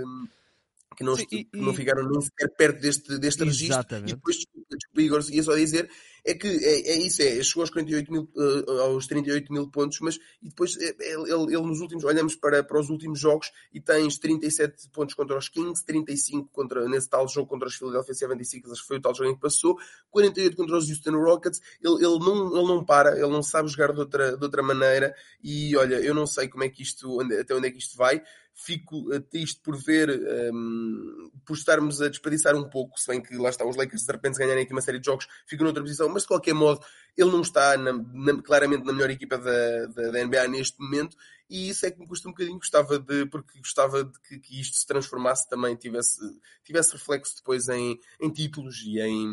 que não, Sim, e- não ficaram nem sequer perto deste, deste registro. E depois, desculpa, Igor, ia só dizer, é que é, é isso, é, chegou aos 48 mil, eh, aos 38 mil pontos, mas e depois eh, ele, ele- nos últimos, olhamos para, para os últimos jogos e tens 37 pontos contra os Kings, 35 contra, nesse tal jogo contra os Philadelphia 76ers, acho que foi o tal jogo em que passou, 48 contra os Houston Rockets, ele, ele, não, ele não para, ele não sabe jogar de outra, de outra maneira e olha, eu não sei como é que isto, onde- até onde é que isto vai, fico eh, triste por ver, ehm, por estarmos a desperdiçar um pouco, se bem que lá está os Lakers de repente ganharem aqui uma série de jogos, ficam noutra posição, mas de qualquer modo ele não está na- na- claramente na melhor equipa da, da, da NBA neste momento e isso é que me custa um bocadinho, gostava de, porque gostava de que, que isto se transformasse também, tivesse, tivesse reflexo depois em, em títulos e em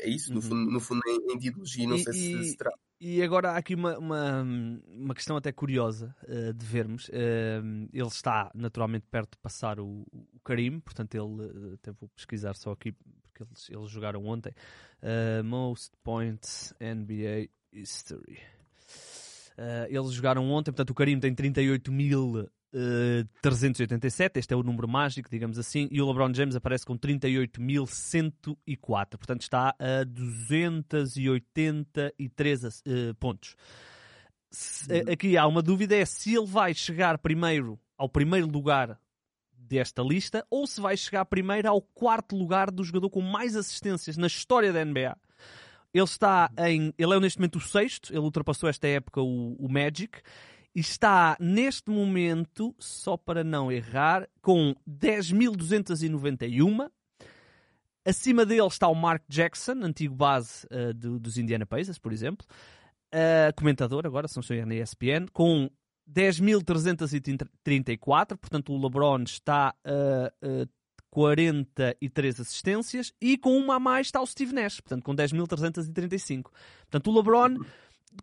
é isso, no Uhum. fundo, no fundo em, em títulos e não E- sei se, e- se terá. E agora há aqui uma, uma, uma questão até curiosa eh, de vermos. Eh, ele está naturalmente perto de passar o, o Karim, portanto ele eh, até vou pesquisar só aqui porque eles, eles jogaram ontem. Eh, most points NBA history. Eles jogaram ontem, portanto o Karim tem 38.387, este é o número mágico, digamos assim, e o LeBron James aparece com 38.104, portanto está a 283 eh, pontos. Se- eh, aqui há uma dúvida: é se ele vai chegar primeiro ao primeiro lugar desta lista ou se vai chegar primeiro ao quarto lugar do jogador com mais assistências na história da NBA. Ele está em. Ele é neste momento o sexto, ele ultrapassou esta época o, o Magic está neste momento, só para não errar, com 10.291. Acima dele está o Mark Jackson, antigo base eh, do- dos Indiana Pacers, por exemplo. Uh, comentador agora, se não estou na ESPN, com 10.334, portanto o LeBron está a uh, 43 assistências e com uma a mais está o Steve Nash, portanto com 10.335. Portanto o LeBron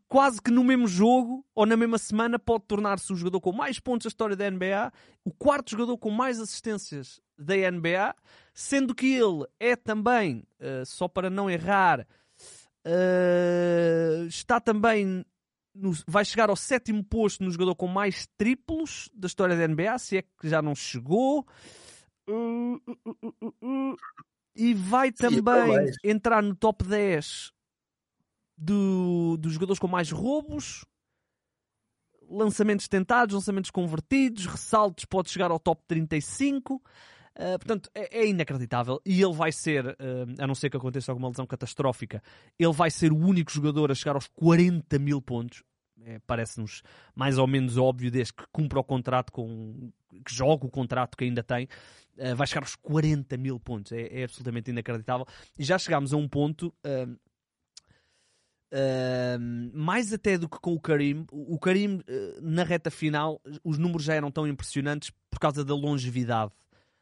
quase que no mesmo jogo ou na mesma semana pode tornar-se o jogador com mais pontos da história da NBA, o quarto jogador com mais assistências da NBA, sendo que ele é também, uh, só para não errar, Uh, está também no- vai chegar ao sétimo posto no jogador com mais triplos da história da NBA, se é que já não chegou. Uh. E vai então também entrar no top 10 do, dos jogadores com mais roubos, lançamentos tentados, lançamentos convertidos, ressaltos, pode chegar ao top 35. Uh, portanto, é, é inacreditável. E ele vai ser, uh, a não ser que aconteça alguma lesão catastrófica, ele vai ser o único jogador a chegar aos 40 mil pontos. É, Parece-nos mais ou menos óbvio, desde que cumpra o contrato com. que joga o contrato que ainda tem, uh, vai chegar aos 40 mil pontos. É, é absolutamente inacreditável. E já chegámos a um ponto. Mais até do que com o Karim, o Karim uh, na reta final os números já eram tão impressionantes por causa da longevidade.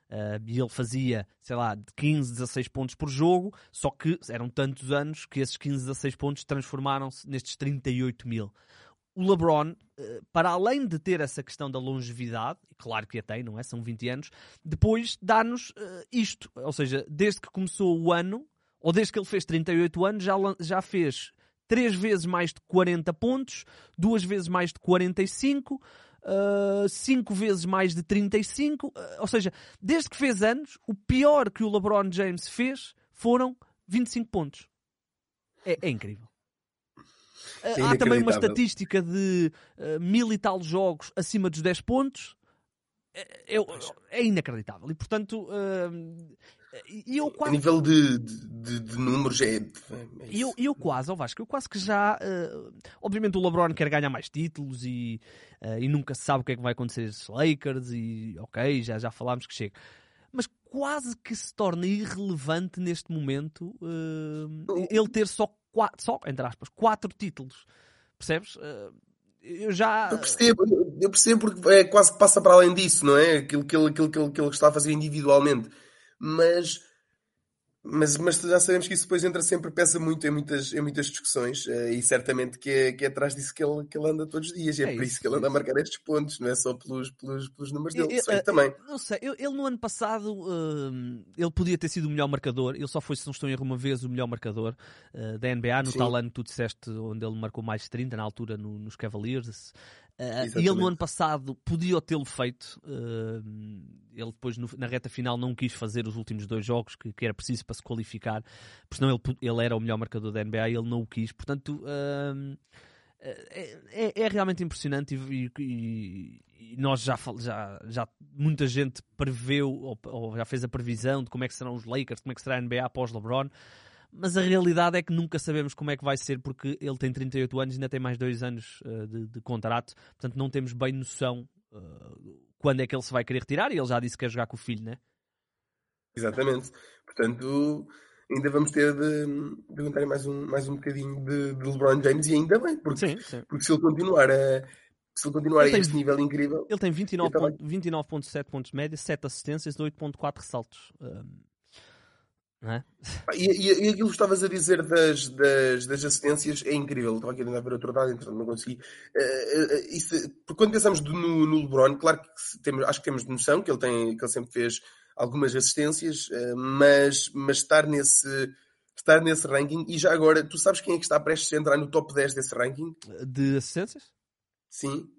Uh, e ele fazia, sei lá, de 15, 16 pontos por jogo, só que eram tantos anos que esses 15, 16 pontos transformaram-se nestes 38 mil. O LeBron, uh, para além de ter essa questão da longevidade, e claro que a tem, não é? São 20 anos, depois dá-nos uh, isto. Ou seja, desde que começou o ano, ou desde que ele fez 38 anos, já, já fez três vezes mais de 40 pontos, duas vezes mais de 45, uh, cinco vezes mais de 35. Uh, ou seja, desde que fez anos, o pior que o LeBron James fez foram 25 pontos. É, é incrível. É Há também uma estatística de uh, mil e tal jogos acima dos 10 pontos. É, é, é inacreditável. E portanto, uh, e eu quase... A nível de, de, de números é. é e eu, eu quase, ó Vasco, eu quase que já. Uh, obviamente o LeBron quer ganhar mais títulos e, uh, e nunca se sabe o que é que vai acontecer nos Lakers e ok, já, já falámos que chega. Mas quase que se torna irrelevante neste momento uh, ele ter só quatro, só, entre aspas, quatro títulos. Percebes? eu já. Eu percebo, eu percebo porque é, quase que passa para além disso, não é? Aquilo que ele, aquilo, aquilo, aquilo que está a fazer individualmente mas, mas, mas já sabemos que isso depois entra sempre, pesa muito em muitas, em muitas discussões uh, e certamente que é, que é atrás disso que ele, que ele anda todos os dias é, é por isso, isso que ele anda a marcar estes pontos, não é só pelos, pelos, pelos números dele, eu, eu, também. Não sei, eu, ele no ano passado uh, ele podia ter sido o melhor marcador, ele só foi, se não estou em erro, uma vez o melhor marcador uh, da NBA, no Sim. tal ano que tu disseste onde ele marcou mais de 30, na altura no, nos Cavaliers. Uh, e ele no ano passado podia tê-lo feito. Ele depois no, na reta final não quis fazer os últimos dois jogos que, que era preciso para se qualificar, porque senão ele, ele era o melhor marcador da NBA e ele não o quis. Portanto, uh, é, é, é, realmente impressionante e, e, e, nós já, já, já muita gente preveu ou, ou, já fez a previsão de como é que serão os Lakers, como é que será a NBA após LeBron mas a realidade é que nunca sabemos como é que vai ser porque ele tem 38 anos e ainda tem mais dois anos uh, de, de, contrato, portanto não temos bem noção uh, quando é que ele se vai querer retirar e ele já disse que quer jogar com o filho, né? Exatamente. Portanto, ainda vamos ter de, de aguentar mais um, mais um bocadinho de, de, LeBron James e ainda bem, porque, sim, sim. porque se ele continuar a. Se ele continuar ele a tem, este nível incrível. Ele tem 29,7 29 pontos média, 7 assistências, 8,4 ressaltos. Um, é? E, e, aquilo que estavas a dizer das, das, das assistências é incrível. Estava aqui a tentar ver outro dado, então não consegui. Uh, uh, isso, porque quando pensamos no, no, LeBron, claro que temos, acho que temos noção que ele, tem, que ele sempre fez algumas assistências, mas, mas estar nesse. Estar nesse ranking, e já agora, tu sabes quem é que está prestes a entrar no top 10 desse ranking? De assistências? Sim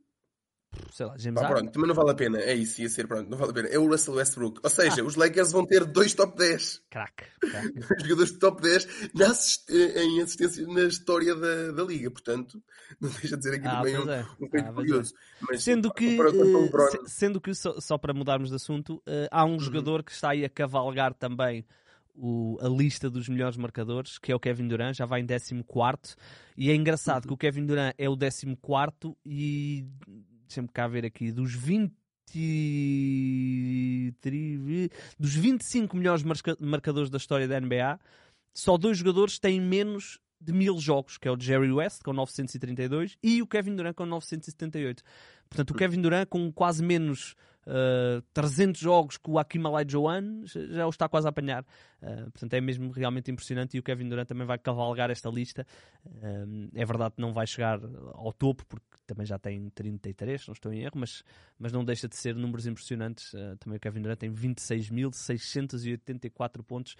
sei lá, James Pá, pronto, também não vale a pena. É isso, ia ser pronto, não vale a pena. É o Russell Westbrook. Ou seja, ah. os Lakers vão ter dois top 10. Crack. jogadores de top 10 na assist... em assistência na história da, da liga. Portanto, não deixa de dizer aqui ah, também um, é. um feito ah, curioso. Mas, sendo, que, uh, sendo que, só, só, para mudarmos de assunto, uh, há um uhum. jogador que está aí a cavalgar também. O, a lista dos melhores marcadores, que é o Kevin Durant, já vai em 14 e é engraçado uhum. que o Kevin Durant é o 14 e deixa-me cá ver aqui, dos 20 dos 25 melhores marcadores da história da NBA, só dois jogadores têm menos de mil jogos, que é o Jerry West com 932 e o Kevin Durant com 978. Portanto, o Kevin Durant com quase menos uh, 300 jogos que o Akim Olajuwon já o está quase a apanhar. Uh, portanto, é mesmo realmente impressionante e o Kevin Durant também vai cavalgar esta lista. Uh, é verdade que não vai chegar ao topo porque também já tem 33, não estou em erro, mas, mas não deixa de ser números impressionantes. Uh, também o Kevin Durant tem 26.684 pontos.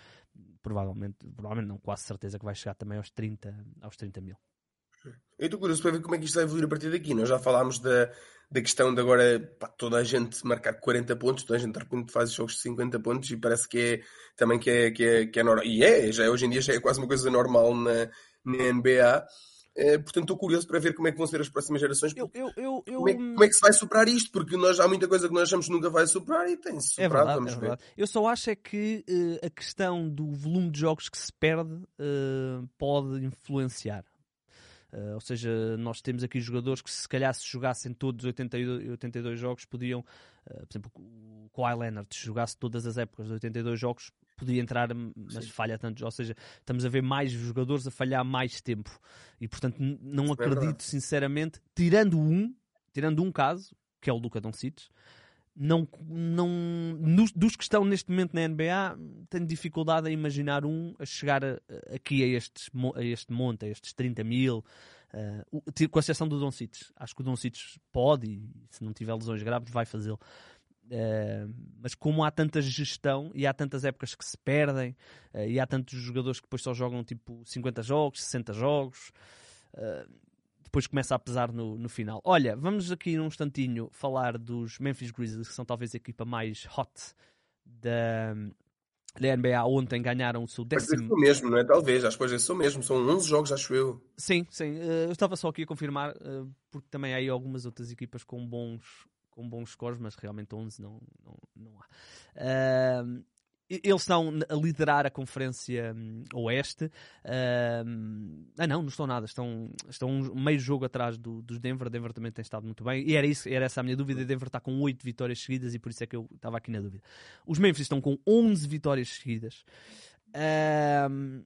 Provavelmente, provavelmente não, quase certeza que vai chegar também aos 30, aos 30 mil. Eu estou curioso para ver como é que isto vai evoluir a partir daqui. Nós já falámos da, da questão de agora pá, toda a gente marcar 40 pontos, toda a gente de repente faz jogos de 50 pontos e parece que é também que é, que é, que é normal. E é, já é, hoje em dia já é quase uma coisa normal na, na NBA. É, portanto, estou curioso para ver como é que vão ser as próximas gerações. Eu, eu, eu, como, é, como, é, que se vai superar isto? Porque nós, há muita coisa que nós achamos que nunca vai superar e tem-se superado. É verdade, vamos é ver. Eu só acho é que uh, a questão do volume de jogos que se perde uh, pode influenciar. Uh, ou seja, nós temos aqui jogadores que se calhar se jogassem todos os 82, 82 jogos podiam, uh, por exemplo, o Kawhi Leonard, se jogasse todas as épocas de 82 jogos, podia entrar, mas Sim. falha tanto. Ou seja, estamos a ver mais jogadores a falhar mais tempo. E portanto, não é acredito, é sinceramente, tirando um, tirando um caso, que é o Luca Doncic, não, não, nos, dos que estão neste momento na NBA, tenho dificuldade a imaginar um a chegar a, aqui a, estes, a este monte, a estes 30 mil, uh, com exceção do Doncic. Acho que o Doncic pode, e se não tiver lesões graves, vai fazê-lo. Uh, mas como há tanta gestão e há tantas épocas que se perdem uh, e há tantos jogadores que depois só jogam tipo 50 jogos, 60 jogos, uh, depois começa a pesar no, no final. Olha, vamos aqui num instantinho falar dos Memphis Grizzlies, que são talvez a equipa mais hot da, da NBA. Ontem ganharam o seu décimo. Mas isso mesmo, não é? Talvez, acho que é isso mesmo. São 11 jogos, acho eu. Sim, sim. Eu estava só aqui a confirmar, porque também há aí algumas outras equipas com bons com bons scores, mas realmente 11 não, não, não há. Uh, eles estão a liderar a Conferência hum, Oeste. Uh, ah, não, não estão nada. Estão, estão meio jogo atrás do, dos Denver. Denver também tem estado muito bem. E era, isso, era essa a minha dúvida. Denver está com 8 vitórias seguidas e por isso é que eu estava aqui na dúvida. Os Memphis estão com 11 vitórias seguidas. Uh,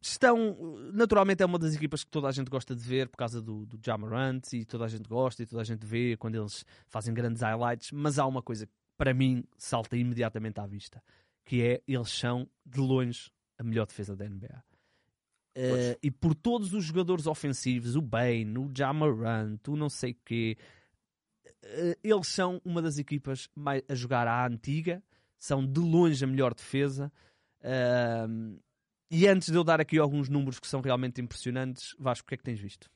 estão naturalmente é uma das equipas que toda a gente gosta de ver por causa do, do Jamarant e toda a gente gosta e toda a gente vê quando eles fazem grandes highlights, mas há uma coisa que para mim salta imediatamente à vista, que é eles são de longe a melhor defesa da NBA. Uh, e por todos os jogadores ofensivos, o Bane, o Jamarant, o não sei quê, uh, eles são uma das equipas mais, a jogar à antiga, são de longe a melhor defesa. Uh, e antes de eu dar aqui alguns números que são realmente impressionantes, Vasco, o que é que tens visto?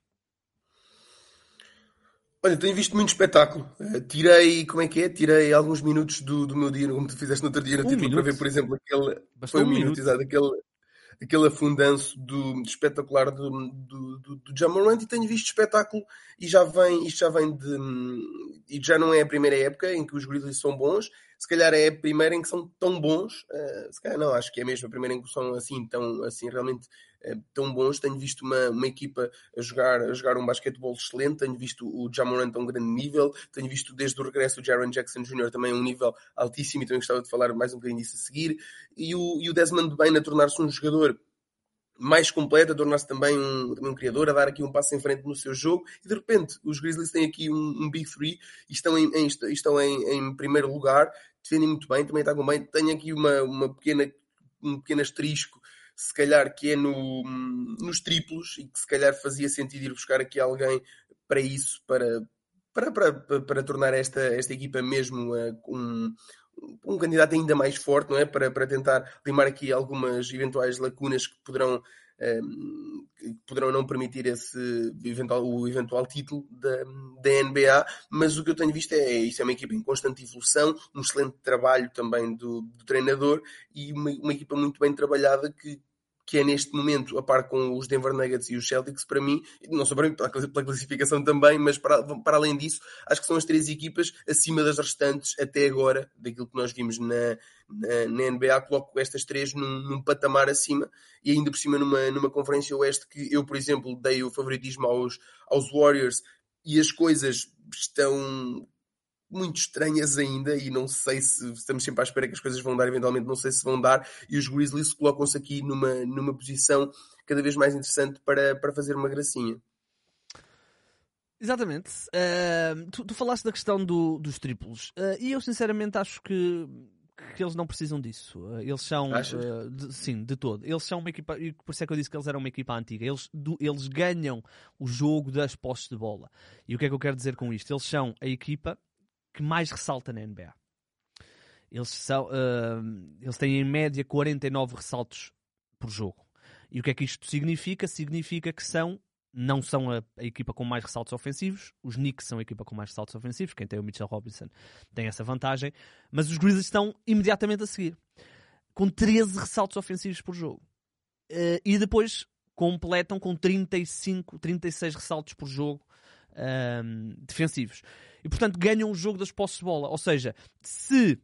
Olha, tenho visto muito espetáculo. Uh, tirei, como é que é? Tirei alguns minutos do, do meu dia, como tu fizeste no outro dia no Um título, para minuto? ver, por exemplo, aquele. Bastou foi um um minuto, exato, aquele, aquele afundanço do, espetacular do, do, do, do Jamarant e tenho visto espetáculo e já vem, isto já vem de. E já não é a primeira época em que os Grizzlies são bons, se calhar é a primeira em que são tão bons, uh, se calhar não, acho que é mesmo a primeira em que são assim, tão, assim realmente tão bons. Tenho visto uma, uma equipa a jogar, a jogar um basquetebol excelente, tenho visto o Jamorant a um grande nível, tenho visto desde o regresso do Jaron Jackson Jr. também a um nível altíssimo e também gostava de falar mais um bocadinho disso a seguir. E o, e o Desmond Bain a tornar-se um jogador mais completo, a tornar-se também um, também um criador, a dar aqui um passo em frente no seu jogo, e de repente os Grizzlies têm aqui um, um Big e estão em, em estão em, em, primeiro lugar, defendem muito bem, também atacam bem. Tenho aqui uma, uma pequena, um pequeno asterisco, se calhar que é no, nos triplos, e que se calhar fazia sentido ir buscar aqui alguém para isso, para, para, para, para, tornar esta, esta equipa mesmo uh, um, um candidato ainda mais forte, não é? Para, para tentar limar aqui algumas eventuais lacunas que poderão, que poderão não permitir esse eventual, o eventual título da, da NBA, mas o que eu tenho visto é, é isso, é uma equipa em constante evolução, um excelente trabalho também do, do treinador e uma, uma equipa muito bem trabalhada que que é neste momento, a par com os Denver Nuggets e os Celtics, para mim, não só para mim, pela classificação também, mas para, para além disso, acho que são as três equipas acima das restantes até agora, daquilo que nós vimos na, na, na NBA, coloco estas três num, num, patamar acima e ainda por cima numa, numa conferência oeste que eu, por exemplo, dei o favoritismo aos, aos Warriors e as coisas estão muito estranhas ainda e não sei se estamos sempre à espera que as coisas vão dar, eventualmente não sei se vão dar, e os Grizzlies colocam-se aqui numa, numa posição cada vez mais interessante para, para fazer uma gracinha. Exatamente. Uh, tu, tu, falaste da questão do, dos triplos uh, e eu sinceramente acho que, que eles não precisam disso. Uh, eles são, de, sim, de todo. Eles são uma equipa, e por isso é que eu disse que eles eram uma equipa antiga. Eles, do, eles ganham o jogo das postes de bola. E o que é que eu quero dizer com isto? Eles são a equipa que mais ressalta na NBA. Eles, são, uh, eles têm em média 49 ressaltos por jogo. E o que é que isto significa? Significa que são, não são a, a, equipa com mais ressaltos ofensivos, os Knicks são a equipa com mais ressaltos ofensivos, quem tem o Mitchell Robinson tem essa vantagem, mas os Grizzlies estão imediatamente a seguir, com 13 ressaltos ofensivos por jogo. Uh, e depois completam com 35, 36 ressaltos por jogo um, defensivos. E portanto ganham o jogo das posses de bola. Ou seja, se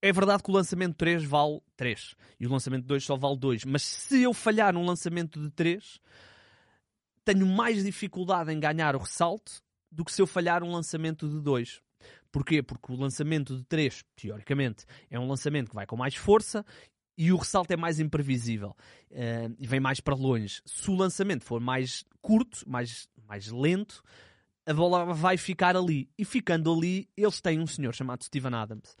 é verdade que o lançamento 3 vale 3 e o lançamento 2 só vale 2, mas se eu falhar num lançamento de 3, tenho mais dificuldade em ganhar o ressalto do que se eu falhar um lançamento de 2. Porquê? Porque o lançamento de 3, teoricamente, é um lançamento que vai com mais força e o ressalto é mais imprevisível uh, e vem mais para longe. Se o lançamento for mais curto, mais, mais lento, a bola vai ficar ali. E ficando ali, eles têm um senhor chamado Steven Adams,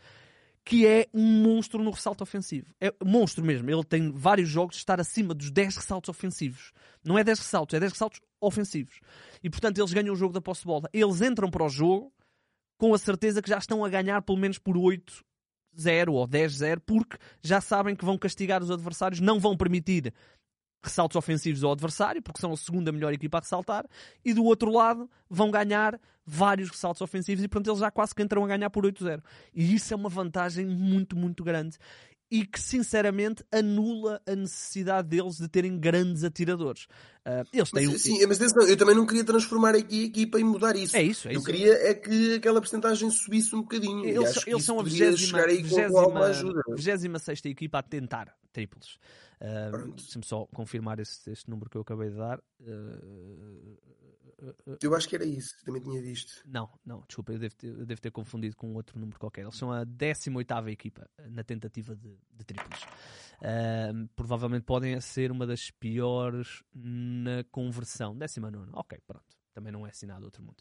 que é um monstro no ressalto ofensivo. É monstro mesmo. Ele tem vários jogos de estar acima dos 10 ressaltos ofensivos. Não é 10 ressaltos, é 10 ressaltos ofensivos. E portanto eles ganham o jogo da posse de bola. Eles entram para o jogo com a certeza que já estão a ganhar pelo menos por 8 0 ou 10-0, porque já sabem que vão castigar os adversários, não vão permitir ressaltos ofensivos ao adversário, porque são a segunda melhor equipa a ressaltar, e do outro lado vão ganhar vários ressaltos ofensivos e portanto eles já quase que entram a ganhar por 8-0. E isso é uma vantagem muito, muito grande e que sinceramente anula a necessidade deles de terem grandes atiradores. Uh, eles têm mas, sim, mas atenção, eu também não queria transformar aqui a equipa e mudar isso. É isso, é eu isso. queria é que aquela porcentagem subisse um bocadinho. Eles, eles isso são a poderia 20, chegar aí com, com alguma ajuda. 26 equipa a tentar triplos. Uh, Deixa-me só confirmar este, este, número que eu acabei de dar. Uh, eu acho que era isso, também tinha visto. Não, não, desculpa, eu devo ter, eu devo ter confundido com outro número qualquer. Eles são a 18 equipa na tentativa de, de triplos. Uh, provavelmente podem ser uma das piores na conversão. 19, ok, pronto. Também não é assinado outro mundo.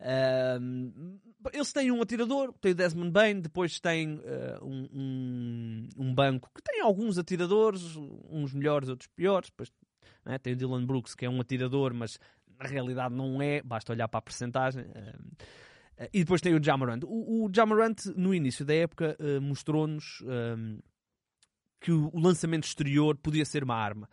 Uh, eles têm um atirador, tem o Desmond Bain, depois tem uh, um, um, um, banco que tem alguns atiradores, uns melhores, outros piores. Depois né, tem o Dylan Brooks, que é um atirador, mas na realidade não é, basta olhar para a percentagem. Uh, e depois tem o Jamarant. O, o Jamarant, no início da época, mostrou-nos que o lançamento exterior podia ser uma arma.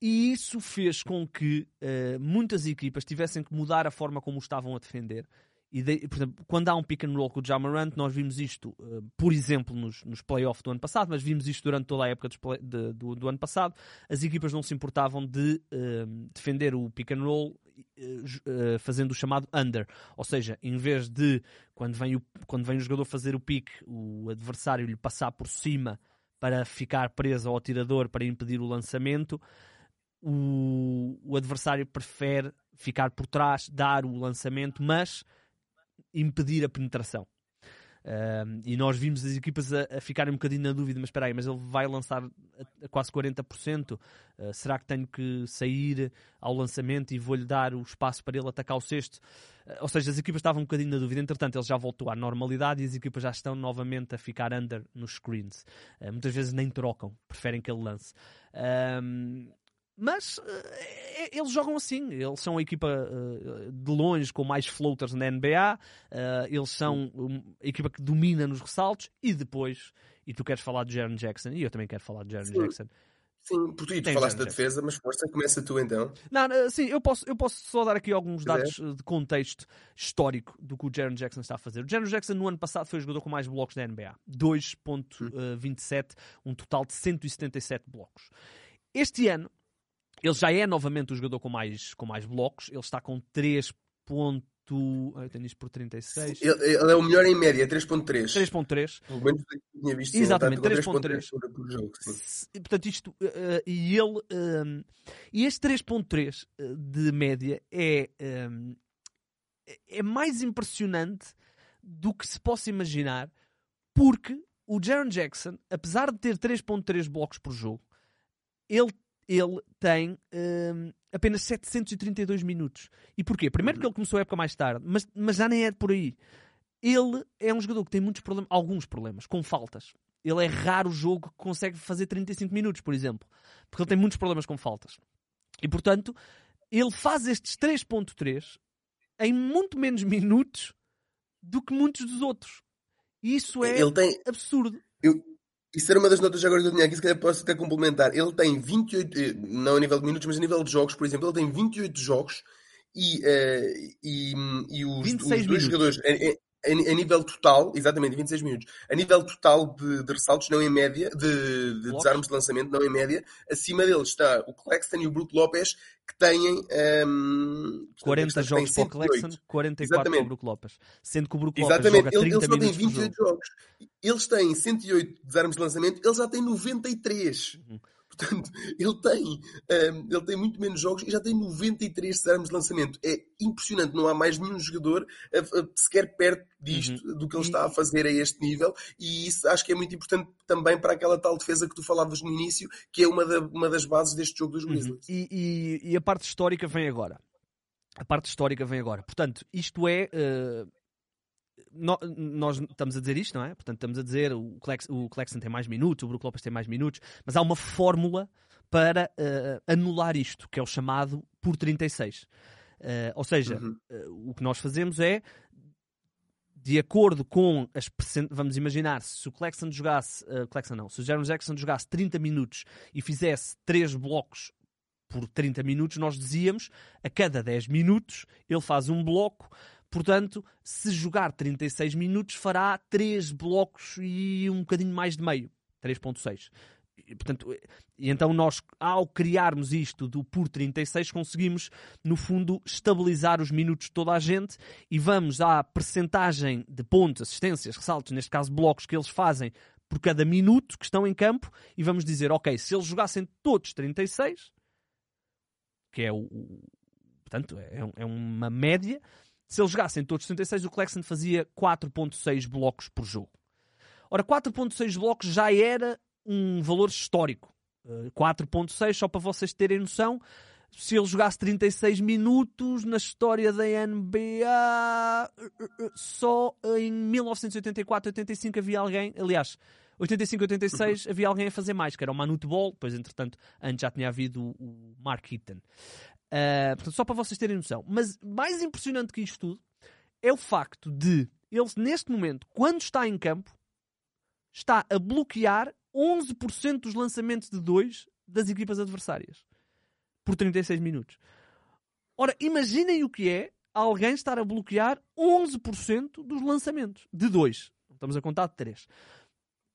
e isso fez com que uh, muitas equipas tivessem que mudar a forma como estavam a defender. E de, por exemplo, quando há um pick and roll com o Jamarant, nós vimos isto, uh, por exemplo, nos, nos playoffs do ano passado, mas vimos isto durante toda a época play, de, do, do, ano passado. As equipas não se importavam de uh, defender o pick and roll fazendo o chamado under. Ou seja, em vez de quando vem, o, quando vem o jogador fazer o pick, o adversário lhe passar por cima para ficar preso ao atirador para impedir o lançamento, o, o adversário prefere ficar por trás, dar o lançamento, mas impedir a penetração. Uh, e nós vimos as equipas a, a, ficarem um bocadinho na dúvida, mas espera aí, mas ele vai lançar a, a quase 40%, uh, será que tenho que sair ao lançamento e vou-lhe dar o espaço para ele atacar o sexto? Uh, ou seja, as equipas estavam um bocadinho na dúvida, entretanto ele já voltou à normalidade e as equipas já estão novamente a ficar under nos screens. Ah, muitas vezes nem trocam, preferem que ele lance. Mas uh, eles jogam assim. Eles são a equipa uh, de longe com mais floaters na NBA. Uh, eles são a equipa que domina nos ressaltos. E depois, e tu queres falar de Jaron Jackson, e eu também quero falar de Jaron Jackson. Sim, porque tu, falaste da defesa, mas força, começa tu então. Não, sim, eu posso, eu posso só dar aqui alguns dados é. de contexto histórico do que o Jaron Jackson está a fazer. O Jaron Jackson no ano passado foi o jogador com mais blocos da NBA. 2.27, hum. um total de 177 blocos. Este ano, ele já é novamente o jogador com mais, com mais blocos. Ele está com 3. Ah, eu tenho isto por 36. Ele, ele é o melhor em média, 3.3. 3.3. Pelo menos eu tinha visto. Exatamente, 3.3. por jogo. Portanto, isto. Uh, e ele. Uh, e este 3.3 de média é. Um, é mais impressionante do que se possa imaginar, porque o Jaron Jackson, apesar de ter 3.3 blocos por jogo, ele ele tem um, apenas 732 minutos. E porquê? Primeiro porque ele começou a época mais tarde, mas, mas já nem é por aí. Ele é um jogador que tem muitos problemas, alguns problemas, com faltas. Ele é raro o jogo que consegue fazer 35 minutos, por exemplo. Porque ele tem muitos problemas com faltas. E portanto, ele faz estes 3.3 em muito menos minutos do que muitos dos outros. E isso é tem... absurdo. Eu, isso era uma das notas agora que eu tinha aqui, se calhar posso até complementar. Ele tem 28, eh, não a nível de minutos, mas a nível de jogos, por exemplo, ele tem 28 jogos e, uh, e, e os, os dois jogadores, a, a, nível total, exatamente, 26 minutos, a nível total de, de ressaltos, não em média, de, de desarmes de lançamento, não em média, acima deles está o Claxton e o Brook Lopes, que têm um, 40 jogos para o Claxton, 44 Exatamente. para o Brook Lopes. Sendo que o Brook Lopes Exatamente. joga 30 ele, só tem 28 jogos. Eles têm 108 desarmes de lançamento, ele já tem 93. Uhum. Portanto, ele tem, um, ele tem muito menos jogos e já tem 93 desarmes de lançamento. É impressionante, não há mais nenhum jogador a, a, sequer perto disto, uhum. do que ele está a fazer a este nível, e isso acho que é muito importante também para aquela tal defesa que tu falavas no início, que é uma, da, uma das bases deste jogo dos uhum. Grizzlies. Uhum. E, e, e, a parte histórica vem agora. A parte histórica vem agora. Portanto, isto é. Uh nós estamos a dizer isto, não é? Portanto, estamos a dizer o, Clex, o Clexon tem mais minutos, o Brook Lopes tem mais minutos, mas há uma fórmula para uh, anular isto, que é o chamado por 36. Uh, eh, ou seja, uhum. uh, o que nós fazemos é, de acordo com as vamos imaginar, se o Clexon jogasse, uh, Clexon não, se o Jaron Jackson jogasse 30 minutos e fizesse 3 blocos por 30 minutos, nós dizíamos, a cada 10 minutos ele faz um bloco Portanto, se jogar 36 minutos, fará 3 blocos e um bocadinho mais de meio. 3.6. Portanto, e então nós, ao criarmos isto do por 36, conseguimos, no fundo, estabilizar os minutos de toda a gente e vamos à percentagem de pontos, assistências, ressaltos, neste caso blocos que eles fazem por cada minuto que estão em campo e vamos dizer, ok, se eles jogassem todos 36, que é o... Portanto, é, é uma média, se eles jogassem todos 76, o Clexon fazia 4.6 blocos por jogo. Ora, 4.6 blocos já era um valor histórico. 4.6, eh, só para vocês terem noção, se ele jogasse 36 minutos na história da NBA, só em 1984-85 havia alguém, aliás, 85-86 havia alguém a fazer mais, que era o Manute Ball, depois entretanto antes já tinha havido o Mark Eaton. Uh, portanto, só para vocês terem noção. Mas mais impressionante que isto tudo é o facto de ele, neste momento, quando está em campo, está a bloquear 11% dos lançamentos de dois das equipas adversárias. por 36 minutos. Ora, imaginem o que é alguém estar a bloquear 11% dos lançamentos. De dois. Estamos a contar de três.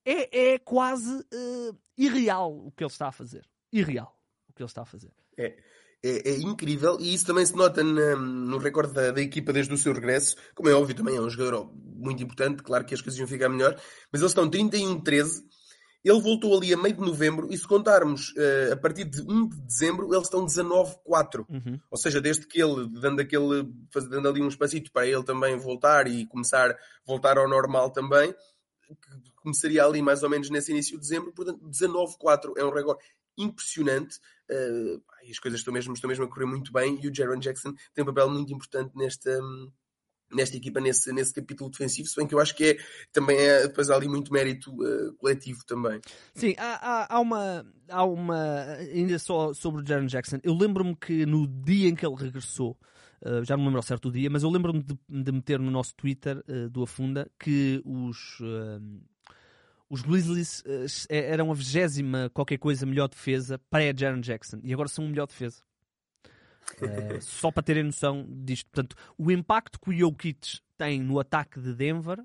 É, é quase uh, irreal o que ele está a fazer. Irreal o que ele está a fazer. É, é, é incrível e isso também se nota na, no recorde da, da, equipa desde o seu regresso. Como é óbvio, também é um jogador muito importante. Claro que as coisas iam ficar melhor. Mas eles estão 31-13 ele voltou ali a meio de novembro e se contarmos uh, a partir de 1 de dezembro, eles estão 19-4. Uhum. Ou seja, desde que ele, dando, aquele, dando ali um espacito para ele também voltar e começar voltar ao normal também, começaria ali mais ou menos nesse início de dezembro, portanto 19-4 é um recorde impressionante uh, e as coisas estão mesmo, estão mesmo a correr muito bem e o Jaron Jackson tem um papel muito importante nesta... Um, nesta equipa nesse, nesse capítulo defensivo, se bem que eu acho que é, também é, depois há ali muito mérito uh, coletivo também. Sim, há, há, há, uma, há uma, ainda só sobre o Jaron Jackson, eu lembro-me que no dia em que ele regressou, uh, já não me lembro ao certo o dia, mas eu lembro-me de, de, meter no nosso Twitter uh, do Afunda que os... os Grizzlies eram a vigésima qualquer coisa melhor defesa para a Jaron Jackson e agora são a melhor defesa. Uh, só para terem noção disto. Portanto, o impacto que o Jokic tem no ataque de Denver,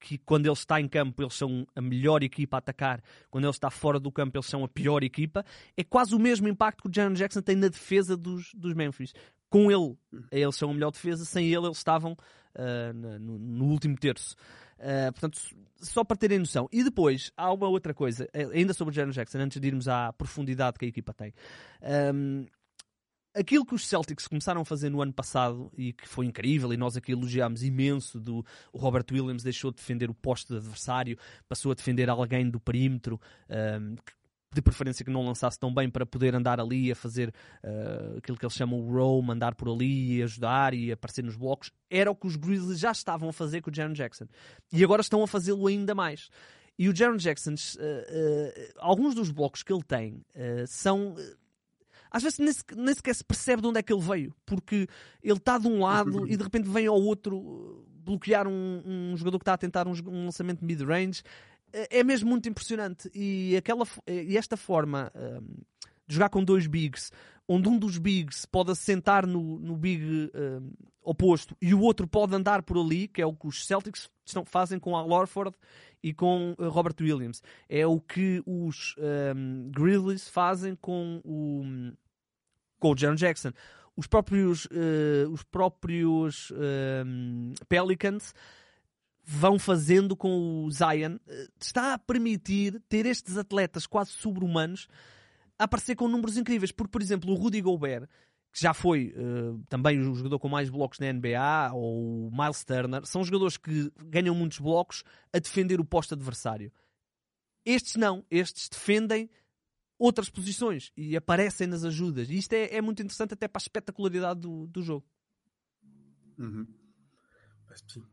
que quando ele está em campo eles são a melhor equipa a atacar, quando ele está fora do campo eles são a pior equipa, é quase o mesmo impacto que o Jaron Jackson tem na defesa dos, dos Memphis. Com ele, eles são a melhor defesa, sem ele eles estavam uh, no, no, último terço. Uh, portanto, só para terem noção. E depois, há uma outra coisa, ainda sobre o Jaron Jackson, antes de irmos à profundidade que a equipa tem. Um, aquilo que os Celtics começaram a fazer no ano passado e que foi incrível e nós aqui elogiámos imenso do o Robert Williams deixou de defender o poste do adversário passou a defender alguém do perímetro um, de preferência que não lançasse tão bem para poder andar ali a fazer uh, aquilo que eles chamam o roam, andar por ali e ajudar e aparecer nos blocos, era o que os Grizzlies já estavam a fazer com o Jaron Jackson. E agora estão a fazê-lo ainda mais. E o Jaron Jackson, uh, uh, alguns dos blocos que ele tem são às vezes nem, sequer se percebe de onde é que ele veio, porque ele está de um lado e de repente vem ao outro bloquear um, um jogador que está a tentar um, um lançamento mid-range. É, é mesmo muito impressionante. E, aquela, e esta forma um, de jogar com dois bigs, onde um dos bigs pode assentar no, no big um, oposto e o outro pode andar por ali, que é o que os Celtics estão, fazem com a Lorford e com uh, Robert Williams. É o que os um, Grizzlies fazem com o, com o Jaron Jackson. Os próprios, uh, os próprios um, Pelicans vão fazendo com o Zion. Uh, está a permitir ter estes atletas quase sobre-humanos a aparecer com números incríveis. Porque, por exemplo, o Rudy Gobert que já foi uh, também o jogador com mais blocos na NBA, ou o Miles Turner, são jogadores que ganham muitos blocos a defender o posto adversário. Estes não, estes defendem outras posições e aparecem nas ajudas. E isto é, é muito interessante até para a espetacularidade do, do jogo. Uhum.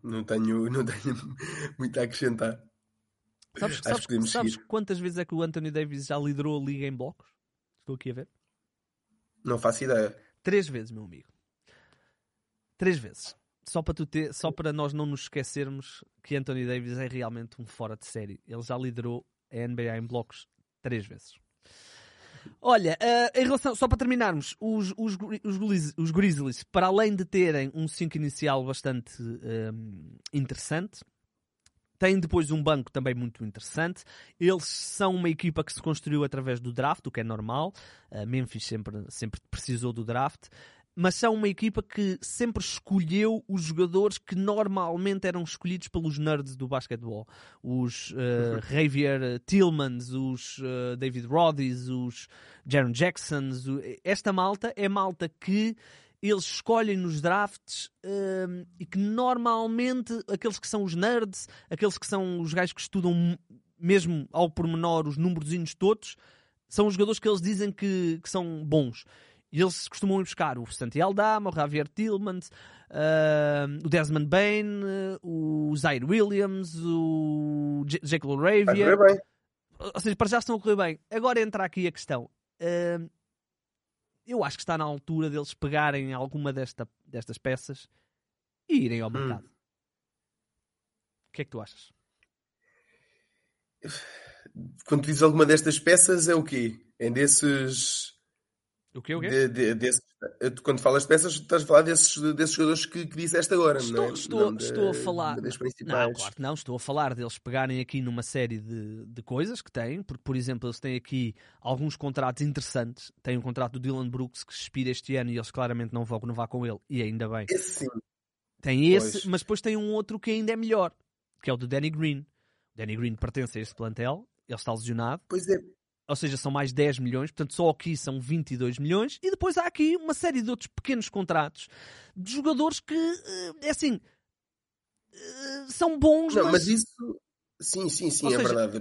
Não tenho, não tenho muito a acrescentar. Sabes, sabes, sabes quantas vezes é que o Anthony Davis já liderou a liga em blocos? Estou aqui a ver. Não faço ideia. Três vezes, meu amigo. Três vezes. Só para, tu ter, só para nós não nos esquecermos que Anthony Davis é realmente um fora de série. Ele já liderou a NBA em blocos três vezes. Olha, uh, em relação, só para terminarmos, os, os, os, os Grizzlies, para além de terem um 5 inicial bastante um, interessante, tem depois um banco também muito interessante. Eles são uma equipa que se construiu através do draft, o que é normal. Uh, Memphis sempre, sempre precisou do draft. Mas são uma equipa que sempre escolheu os jogadores que normalmente eram escolhidos pelos nerds do basquetebol. Os uh, Javier Tillmans, os uh, David Roddies, os Jaron Jacksons. Esta malta é malta que eles escolhem nos drafts um, e que normalmente aqueles que são os nerds, aqueles que são os gajos que estudam mesmo ao pormenor os números todos, são os jogadores que eles dizem que, que são bons. E eles costumam ir buscar o Santi Aldama, o Javier Tillmans, uh, o Desmond Bain, o Zaire Williams, o J Jekyll Ravia. Ou seja, para já estão a correr bem. Agora entra aqui a questão. Uh, eu acho que está na altura deles pegarem alguma desta, destas peças e irem ao hum. mercado. Hum. O que é que tu achas? Quando tu dizes alguma destas peças, é o quê? É desses. O quê, o quê? De, de, desse, quando falas de peças, estás a falar desses, desses jogadores que, que disseste agora, estou, não é? Estou, não estou a falar. Das principais. Não, claro que não. Estou a falar deles pegarem aqui numa série de, de coisas que têm, porque, por exemplo, eles têm aqui alguns contratos interessantes. Tem um contrato do Dylan Brooks que expira este ano e eles claramente não vão renovar com ele, e ainda bem. Esse sim. Tem esse, Pois. mas depois tem um outro que ainda é melhor, que é o do Danny Green. O Danny Green pertence a este plantel, ele está lesionado, Pois é, ou seja, são mais 10 milhões, portanto só aqui são 22 milhões, e depois há aqui uma série de outros pequenos contratos de jogadores que, eh, é assim, eh, são bons, Não, mas... mas isso. Sim, sim, sim, Ou é seja, verdade.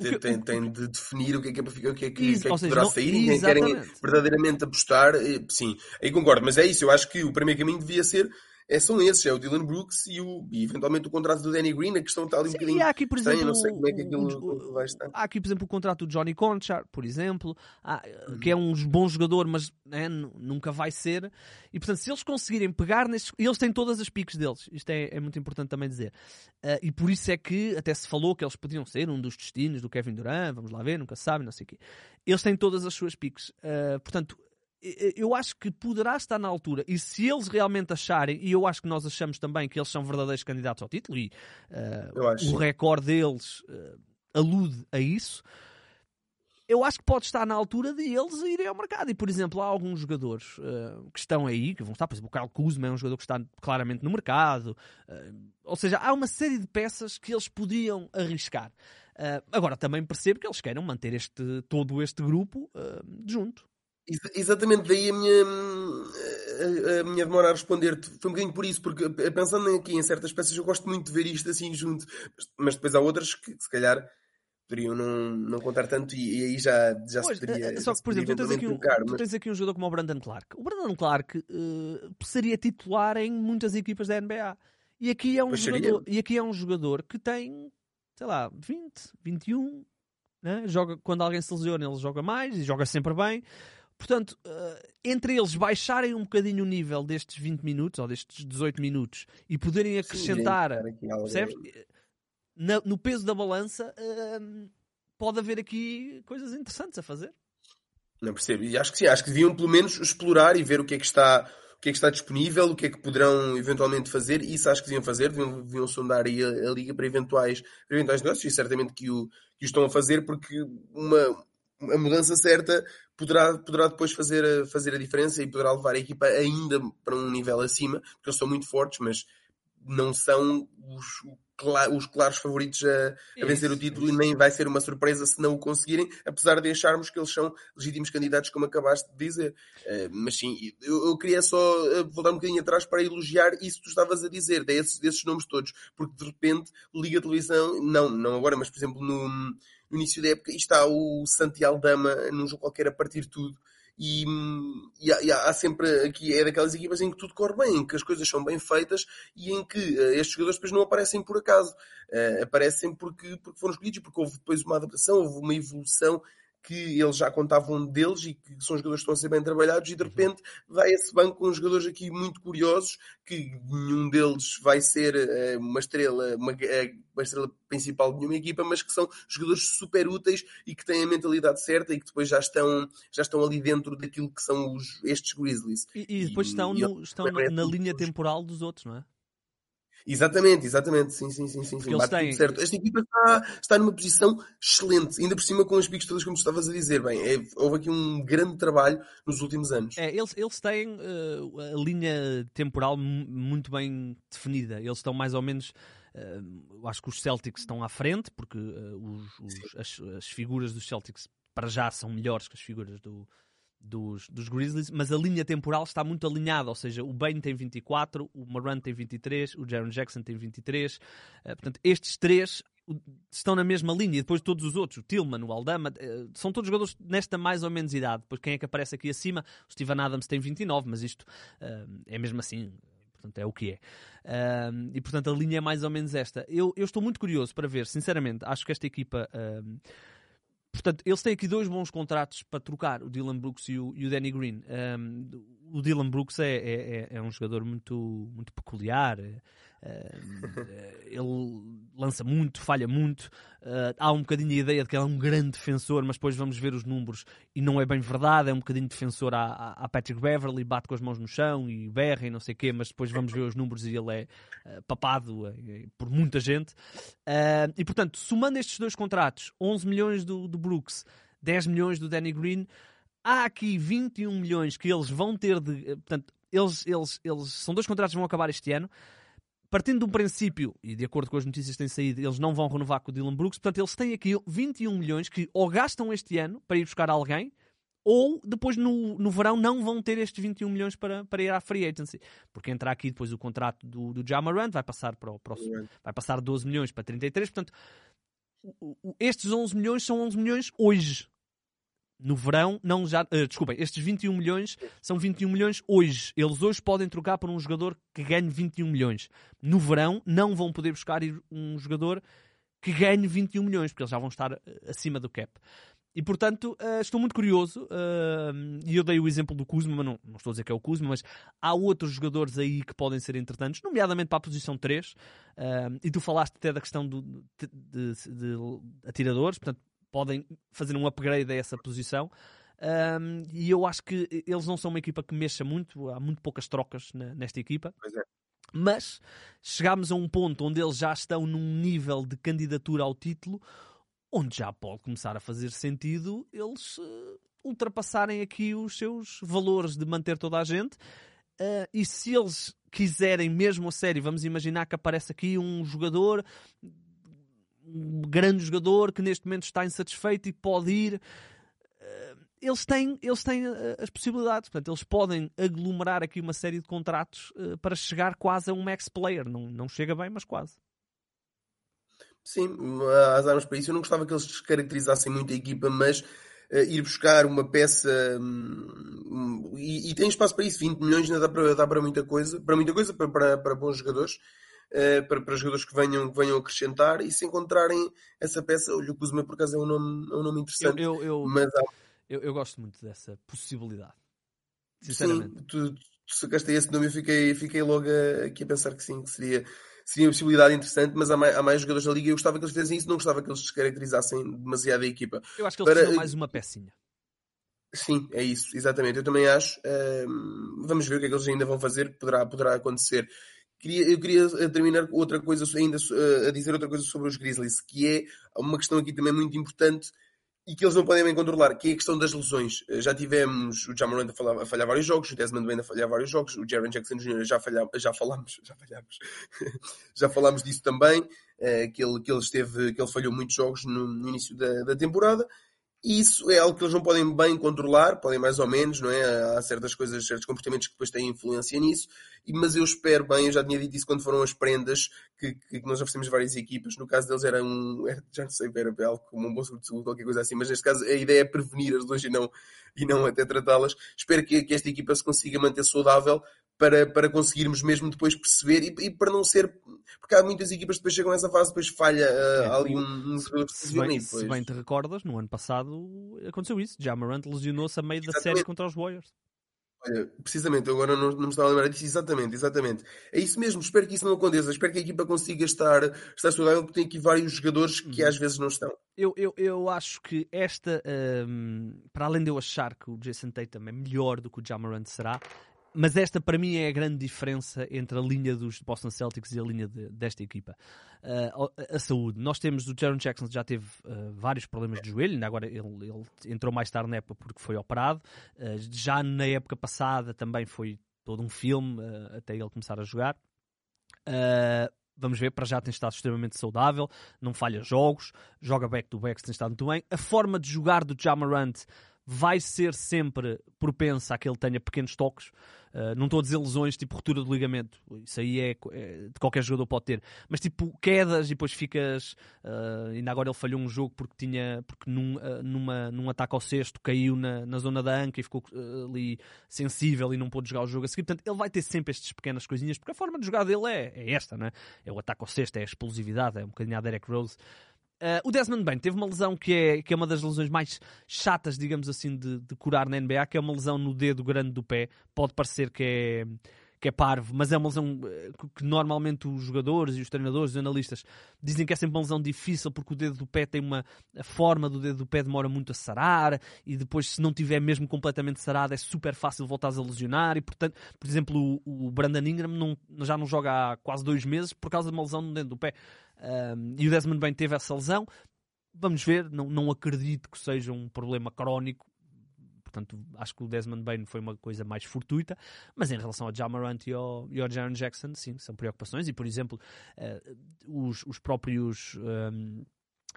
Que- tem, tem de definir o que é que, é para ficar- o que, é que, Isso, que, é que seja, poderá não- sair e querem verdadeiramente apostar. eh, Sim, aí concordo, mas é isso. Eu acho que o primeiro caminho devia ser. É, são esses, é o Dylan Brooks e, o, e eventualmente o contrato do Danny Green. A questão está ali um Sim, bocadinho há aqui, por estranha, exemplo, não sei como é que o- aquilo o- vai estar. há aqui, por exemplo, o contrato do Johnny Conchar, por exemplo, há, Uhum. que é um bom jogador, mas né, nu- nunca vai ser. E, portanto, se eles conseguirem pegar nestes... Eles têm todas as piques deles. Isto é, é muito importante também dizer. Ah, e por isso é que até se falou que eles podiam ser um dos destinos do Kevin Durant, vamos lá ver, nunca se sabe, não sei o quê. Eles têm todas as suas piques. Ah, portanto, e- eu acho que poderá estar na altura, e se eles realmente acharem, e eu acho que nós achamos também que eles são verdadeiros candidatos ao título, e acho, o recorde deles ah, alude a isso, eu acho que pode estar na altura de eles irem ao mercado. E, por exemplo, há alguns jogadores ah, que estão aí, que vão estar, por exemplo, o Kyle Kuzma é um jogador que está claramente no mercado, ou seja, há uma série de peças que eles poderiam arriscar. Agora, também percebo que eles queiram manter este, todo este grupo junto. Ex- Exatamente, daí a minha, a, a minha demora a responder-te. Foi um bocadinho por isso, porque eh, pensando aqui em certas peças, eu gosto muito de ver isto assim junto, mas, mas depois há outras que se calhar poderiam não, não contar tanto e, e aí já, já Pois, se poderia. eh, já só se que, por exemplo, tu tens, aqui um, trocar, tu mas- tens aqui um jogador como o Brandon Clark. O Brandon Clark eh, seria titular em muitas equipas da NBA. E aqui é um Pois seria. jogador, e aqui é um jogador que tem, sei lá, 20, 21, né? joga quando alguém se lesiona, ele joga mais e joga sempre bem. Portanto, eh, entre eles baixarem um bocadinho o nível destes 20 minutos ou destes 18 minutos e poderem acrescentar Sim, alguém- Percebes? No peso da balança, hum, pode haver aqui coisas interessantes a fazer. Não percebo. E acho que sim, acho que deviam pelo menos explorar e ver o que é que está, o que é que está disponível, o que é que poderão eventualmente fazer. Isso acho que deviam fazer, deviam, deviam sondar aí a, a liga para eventuais, para eventuais negócios e certamente que o, que o estão a fazer porque uma, a mudança certa poderá, poderá depois fazer a, fazer a diferença e poderá levar a equipa ainda para um nível acima, porque eles são muito fortes, mas não são os, os claros favoritos a, a vencer o título isso. e nem vai ser uma surpresa se não o conseguirem, apesar de acharmos que eles são legítimos candidatos, como acabaste de dizer. Eh, mas sim, eu, eu queria só eh, voltar um bocadinho atrás para elogiar isso que tu estavas a dizer, desses, desses nomes todos, porque de repente liga a televisão, não, não agora, mas por exemplo no, no início da época, e está o Santi Aldama num jogo qualquer a partir de tudo. E, e há, e há- sempre aqui, é daquelas equipas em que tudo corre bem, em que as coisas são bem feitas e em que eh, estes jogadores depois não aparecem por acaso. Eh, aparecem porque, porque foram escolhidos, porque houve depois uma adaptação, houve uma evolução que eles já contavam deles e que são jogadores que estão a ser bem trabalhados e de repente vai esse banco com jogadores aqui muito curiosos que nenhum deles vai ser eh, uma estrela uma, eh, uma estrela principal de nenhuma equipa mas que são jogadores super úteis e que têm a mentalidade certa e que depois já estão já estão ali dentro daquilo que são os, estes Grizzlies. E, e depois E- estão, e no- estão na, parece na que linha temporal dos outros, não é? Exatamente, exatamente, sim, sim, sim, sim, sim. bate têm- certo. Esta equipa está, está numa posição excelente, ainda por cima com as picos todas como tu estavas a dizer. Bem, é- houve aqui um grande trabalho nos últimos anos. É, eles, eles têm eh, a linha temporal mu- muito bem definida. Eles estão mais ou menos. eu acho que os Celtics estão à frente, porque eh, os- os- as, as figuras dos Celtics para já são melhores que as figuras do, dos, dos Grizzlies, mas a linha temporal está muito alinhada, ou seja, o Bane tem 24, o Moran tem 23, o Jaron Jackson tem 23, eh, portanto, estes três estão na mesma linha, e depois todos os outros, o Tillman, o Aldama, eh, são todos jogadores nesta mais ou menos idade, depois quem é que aparece aqui acima? O Steven Adams tem 29, mas isto eh, é mesmo assim, portanto é o que é. E portanto a linha é mais ou menos esta. Eu, eu estou muito curioso para ver, sinceramente, acho que esta equipa. Portanto, eles têm aqui dois bons contratos para trocar, o Dylan Brooks e o, e o Danny Green. Um, o Dylan Brooks é, é, é, é um jogador muito, muito peculiar. Uh, ele lança muito, falha muito. Uh, há um bocadinho a ideia de que ele é um grande defensor, mas depois vamos ver os números e não é bem verdade. É um bocadinho defensor a, Patrick Beverly, bate com as mãos no chão e berra e não sei o quê, mas depois vamos ver os números e ele é uh, papado por muita gente. e portanto, somando estes dois contratos, 11 milhões do, do Brooks, 10 milhões do Danny Green, há aqui 21 milhões que eles vão ter de. Portanto, eles, eles, eles são dois contratos que vão acabar este ano partindo de um princípio, e de acordo com as notícias que têm saído, eles não vão renovar com o Dylan Brooks, portanto, eles têm aqui 21 milhões que ou gastam este ano para ir buscar alguém, ou depois no, no verão não vão ter estes 21 milhões para, para ir à free agency. Porque entra aqui depois o contrato do, do Jamarant, vai passar para o próximo, vai passar 12 milhões para 33, portanto, estes 11 milhões são 11 milhões hoje no verão, não já. Uh, desculpem, estes 21 milhões são 21 milhões hoje. Eles hoje podem trocar por um jogador que ganhe 21 milhões. No verão, não vão poder buscar um jogador que ganhe 21 milhões, porque eles já vão estar eh, acima do cap. E portanto, uh, estou muito curioso. Uh, e eu dei o exemplo do Kuzma, mas não, não, estou a dizer que é o Kuzma, mas há outros jogadores aí que podem ser entretantos, nomeadamente para a posição 3. Uh, e tu falaste até da questão do, de, de, de, atiradores, portanto, podem fazer um upgrade a essa posição. Um, e eu acho que eles não são uma equipa que mexa muito, há muito poucas trocas na, nesta equipa. É. Mas chegámos a um ponto onde eles já estão num nível de candidatura ao título onde já pode começar a fazer sentido eles uh, ultrapassarem aqui os seus valores de manter toda a gente. Uh, e se eles quiserem mesmo a sério, vamos imaginar que aparece aqui um jogador um grande jogador que neste momento está insatisfeito e pode ir. Eh, eles têm, eles têm eh, as possibilidades, portanto, eles podem aglomerar aqui uma série de contratos eh, para chegar quase a um max player. Não, não chega bem, mas quase. Sim, as armas para isso. Eu não gostava que eles descaracterizassem muito a equipa, mas uh, ir buscar uma peça um, e, e, tem espaço para isso. 20 milhões ainda dá para, dá para muita coisa, para muita coisa, para, para, para bons jogadores. Uh, para, para jogadores que venham, que venham acrescentar e se encontrarem essa peça, o Kuzma por acaso é um nome, é um nome interessante. Eu, eu, eu, mas há... eu, eu, gosto muito dessa possibilidade. Sinceramente. Sim, tu, tu sacaste esse nome e fiquei, fiquei logo aqui a pensar que sim, que seria, seria uma possibilidade interessante, mas há mais, há mais jogadores na liga e eu gostava que eles fizessem isso, não gostava que eles descaracterizassem demasiado a equipa. Eu acho que eles para... mais uma pecinha. Sim, é isso, exatamente. Eu também acho. Um, vamos ver o que é que eles ainda vão fazer, poderá, poderá acontecer. Queria, eu queria eh, terminar outra coisa, ainda eh, a dizer outra coisa sobre os Grizzlies, que é uma questão aqui também muito importante e que eles não podem bem controlar, que é a questão das lesões. Eh, já tivemos o Jamarant a, falhar, a falhar vários jogos, o Desmond Bain a falhar vários jogos, o Jaron Jackson Jr. já, já falámos, já falhámos, já falámos disso também, que, ele, que, ele esteve, que ele falhou muitos jogos no, no início da, da temporada. Isso é algo que eles não podem bem controlar, podem mais ou menos, não é? Há certas coisas, certos comportamentos que depois têm influência nisso, mas eu espero bem, eu já tinha dito isso quando foram as prendas, que, que nós oferecemos várias equipas, no caso deles era um, já não sei, era algo como um bom seguro de saúde, qualquer coisa assim, mas neste caso a ideia é prevenir as dores e não, e não até tratá-las. Espero que, que esta equipa se consiga manter saudável para, para conseguirmos mesmo depois perceber e, e, para não ser. Porque há muitas equipas que depois chegam nessa fase, depois falha uh, é, ali um, um se, bem, se bem te recordas, no ano passado aconteceu isso. Já Morant lesionou-se a meio Exatamente. da série contra os Warriors. Olha, precisamente, agora não, não me estava a lembrar disso. Exatamente, exatamente. É isso mesmo. Espero que isso não aconteça. Espero que a equipa consiga estar, estar saudável, porque tem aqui vários jogadores que uhum. às vezes não estão. Eu, eu, eu acho que esta, um, para além de eu achar que o Jason Tatum é melhor do que o Jamarant será, mas esta para mim é a grande diferença entre a linha dos Boston Celtics e a linha de, desta equipa. Uh, a, a, saúde. Nós temos o Jaron Jackson já teve uh, vários problemas de joelho, ainda agora ele, ele, entrou mais tarde na época porque foi operado. Uh, já na época passada também foi todo um filme até ele começar a jogar. Vamos ver, para já tem estado extremamente saudável, não falha jogos, joga back-to-back, tem estado muito bem. A forma de jogar do Jamarant vai ser sempre propensa a que ele tenha pequenos toques. Uh, não estou a dizer lesões tipo ruptura do ligamento, isso aí é, é, de qualquer jogador pode ter, mas tipo quedas e depois ficas. Uh, ainda agora ele falhou um jogo porque tinha, porque num, uh, numa, num ataque ao sexto caiu na, na zona da anca e ficou ali sensível e não pôde jogar o jogo a seguir. Portanto, ele vai ter sempre estas pequenas coisinhas, porque a forma de jogar dele é, é esta, né? é o ataque ao sexto, é a explosividade, é um bocadinho a Derek Rose. Uh, o Desmond Bain teve uma lesão que é, que é uma das lesões mais chatas, digamos assim, de, de curar na NBA, que é uma lesão no dedo grande do pé. Pode parecer que é que é parvo, mas é uma lesão eh, que normalmente os jogadores e os treinadores, os analistas, dizem que é sempre uma lesão difícil porque o dedo do pé tem uma. a forma do dedo do pé demora muito a sarar e depois, se não tiver mesmo completamente sarado, é super fácil voltar a lesionar. E portanto, por exemplo, o, o Brandon Ingram não, já não joga há quase dois meses por causa de uma lesão no dedo do pé. Um, e o Desmond bem teve essa lesão. Vamos ver, não, não acredito que seja um problema crónico, Portanto, acho que o Desmond Bain foi uma coisa mais fortuita, mas em relação ao Jamarant e ao, e ao Jaron Jackson, sim, são preocupações. E, por exemplo, uh, os, os próprios. Um,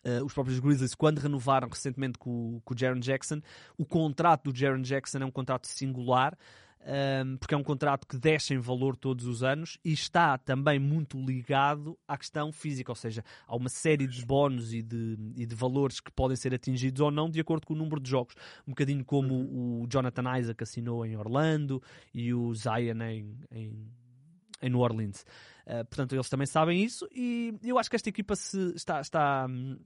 Uh, os próprios Grizzlies, quando renovaram recentemente com, com o Jaron Jackson, o contrato do Jaron Jackson é um contrato singular um, porque é um contrato que desce em valor todos os anos e está também muito ligado à questão física, ou seja, há uma série de bónus e de, e de valores que podem ser atingidos ou não de acordo com o número de jogos, um bocadinho como uhum. o Jonathan Isaac assinou em Orlando e o Zion em, em, em New Orleans. Uh, portanto, eles também sabem isso e eu acho que esta equipa se está, está hum,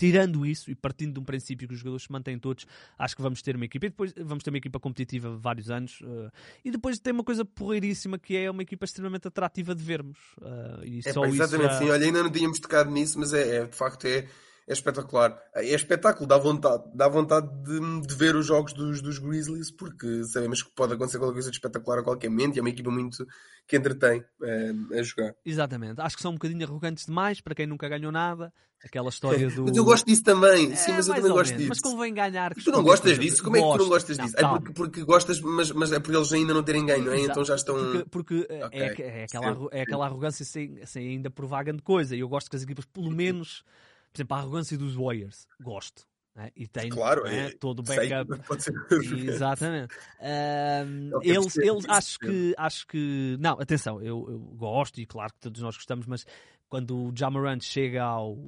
tirando isso e partindo de um princípio que os jogadores se mantêm todos, acho que vamos ter uma equipa. E depois vamos ter uma equipa competitiva vários anos. Uh, e depois tem uma coisa porreiríssima que é uma equipa extremamente atrativa de vermos. Uh, e é, só exatamente, isso, sim. Olha, ainda não tínhamos tocado nisso, mas é, é de facto é é espetacular. É espetáculo, dá vontade, dá vontade de, de ver os jogos dos, dos, Grizzlies, porque sabemos que pode acontecer qualquer coisa de espetacular a qualquer momento e é uma equipa muito que entretém é, a jogar. Exatamente. Acho que são um bocadinho arrogantes demais para quem nunca ganhou nada. Aquela história do. Mas eu gosto disso também, é, sim, mas eu também gosto disso. Mas convém ganhar. Tu não gostas disso? Como é que tu não gostas disso? É porque, porque, gostas, mas, mas é por eles ainda não terem ganho, é? Então já estão. Porque, porque é, okay. é, é, aquela, é aquela arrogância sem, sem ainda provar grande coisa. E eu gosto que as equipas, pelo menos por exemplo, a arrogância dos Warriors, gosto. Né? E tem claro, né? é, todo o backup. Exatamente. Um, eles, eles acho que acho que. Não, atenção, eu, eu, gosto e claro que todos nós gostamos, mas quando o Jamarant chega ao,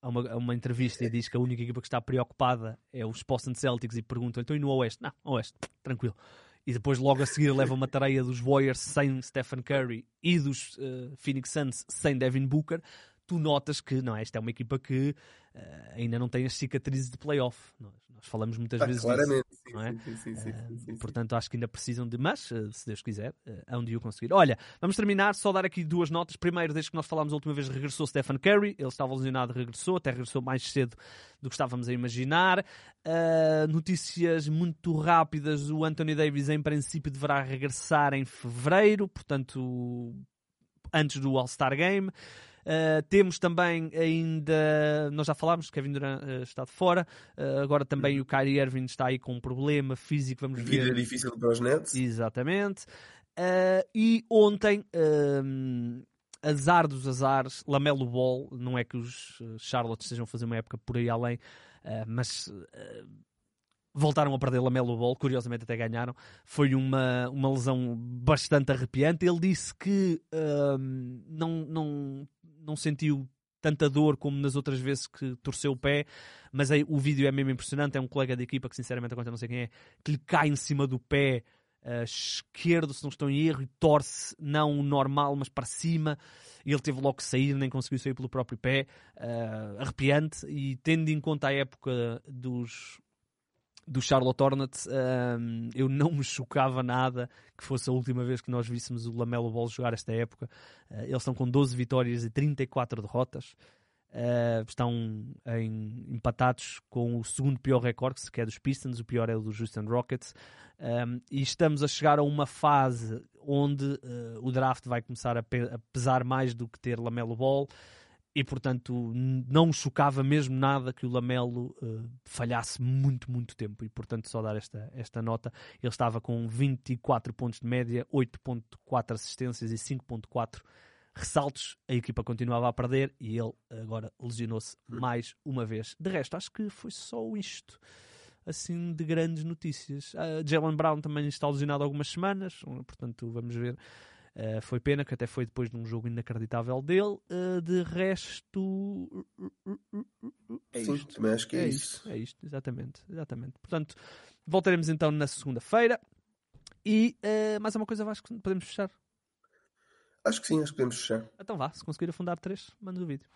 a, uma, a uma entrevista e diz que a única equipa que está preocupada é os Boston Celtics e perguntam então e no Oeste? Não, Oeste, tranquilo. E depois logo a seguir leva uma tareia dos Warriors sem Stephen Curry e dos uh, Phoenix Suns sem Devin Booker tu notas que não é, esta é uma equipa que uh, ainda não tem as cicatrizes de playoff. Nós, nós falamos muitas ah, vezes claramente, disso, sim, não é? sim, sim, uh, Portanto, acho que ainda precisam de, mas uh, se Deus quiser, uh, hão de o conseguir. Olha, vamos terminar, só dar aqui duas notas. Primeiro, desde que nós falámos a última vez, regressou Stephen Curry, ele estava lesionado, regressou, até regressou mais cedo do que estávamos a imaginar. notícias muito rápidas: o Anthony Davis, em princípio, deverá regressar em fevereiro, portanto, antes do All-Star Game. Uh, temos também ainda, nós já falámos, Kevin Durant uh, está de fora, uh, agora também o Kyrie Irving está aí com um problema físico, vamos Vida ver. Vida difícil para os Nets. Exatamente. e ontem, azar dos azares, Lamelo Ball, não é que os Charlotte estejam a fazer uma época por aí além, mas voltaram a perder Lamelo Ball, curiosamente até ganharam. Foi uma, uma lesão bastante arrepiante. Ele disse que não, não não sentiu tanta dor como nas outras vezes que torceu o pé, mas aí, o vídeo é mesmo impressionante. É um colega da equipa que, sinceramente, agora não sei quem é, que lhe cai em cima do pé uh, esquerdo, se não estou em erro, e torce não normal, mas para cima. Ele teve logo que sair, nem conseguiu sair pelo próprio pé. Uh, arrepiante. E tendo em conta a época dos do Charlotte Hornets, um, eu não me chocava nada que fosse a última vez que nós víssemos o Lamelo Ball jogar esta época. Uh, eles estão com 12 vitórias e 34 derrotas. Uh, estão em, empatados com o segundo pior recorde, que é dos Pistons, o pior é o dos Houston Rockets. Um, e estamos a chegar a uma fase onde uh, o draft vai começar a, pe a, pesar mais do que ter Lamelo Ball e portanto não chocava mesmo nada que o Lamelo uh, falhasse muito, muito tempo e portanto só dar esta, esta nota. Ele estava com 24 pontos de média, 8.4 assistências e 5.4 ressaltos. A equipa continuava a perder e ele agora lesionou-se mais uma vez. De resto, acho que foi só isto. Assim, de grandes notícias. Uh, Jalen Brown também está lesionado algumas semanas, portanto, vamos ver Uh, foi pena que até foi depois de um jogo inacreditável dele. Uh, de resto. É Sim, isto. também acho que é, é isso. isto. É isto, exatamente, exatamente. Portanto, voltaremos então na segunda-feira. E uh, mais uma coisa, Vasco, podemos fechar? Acho que sim, acho que podemos fechar. Então vá, se conseguir afundar três, manda o vídeo.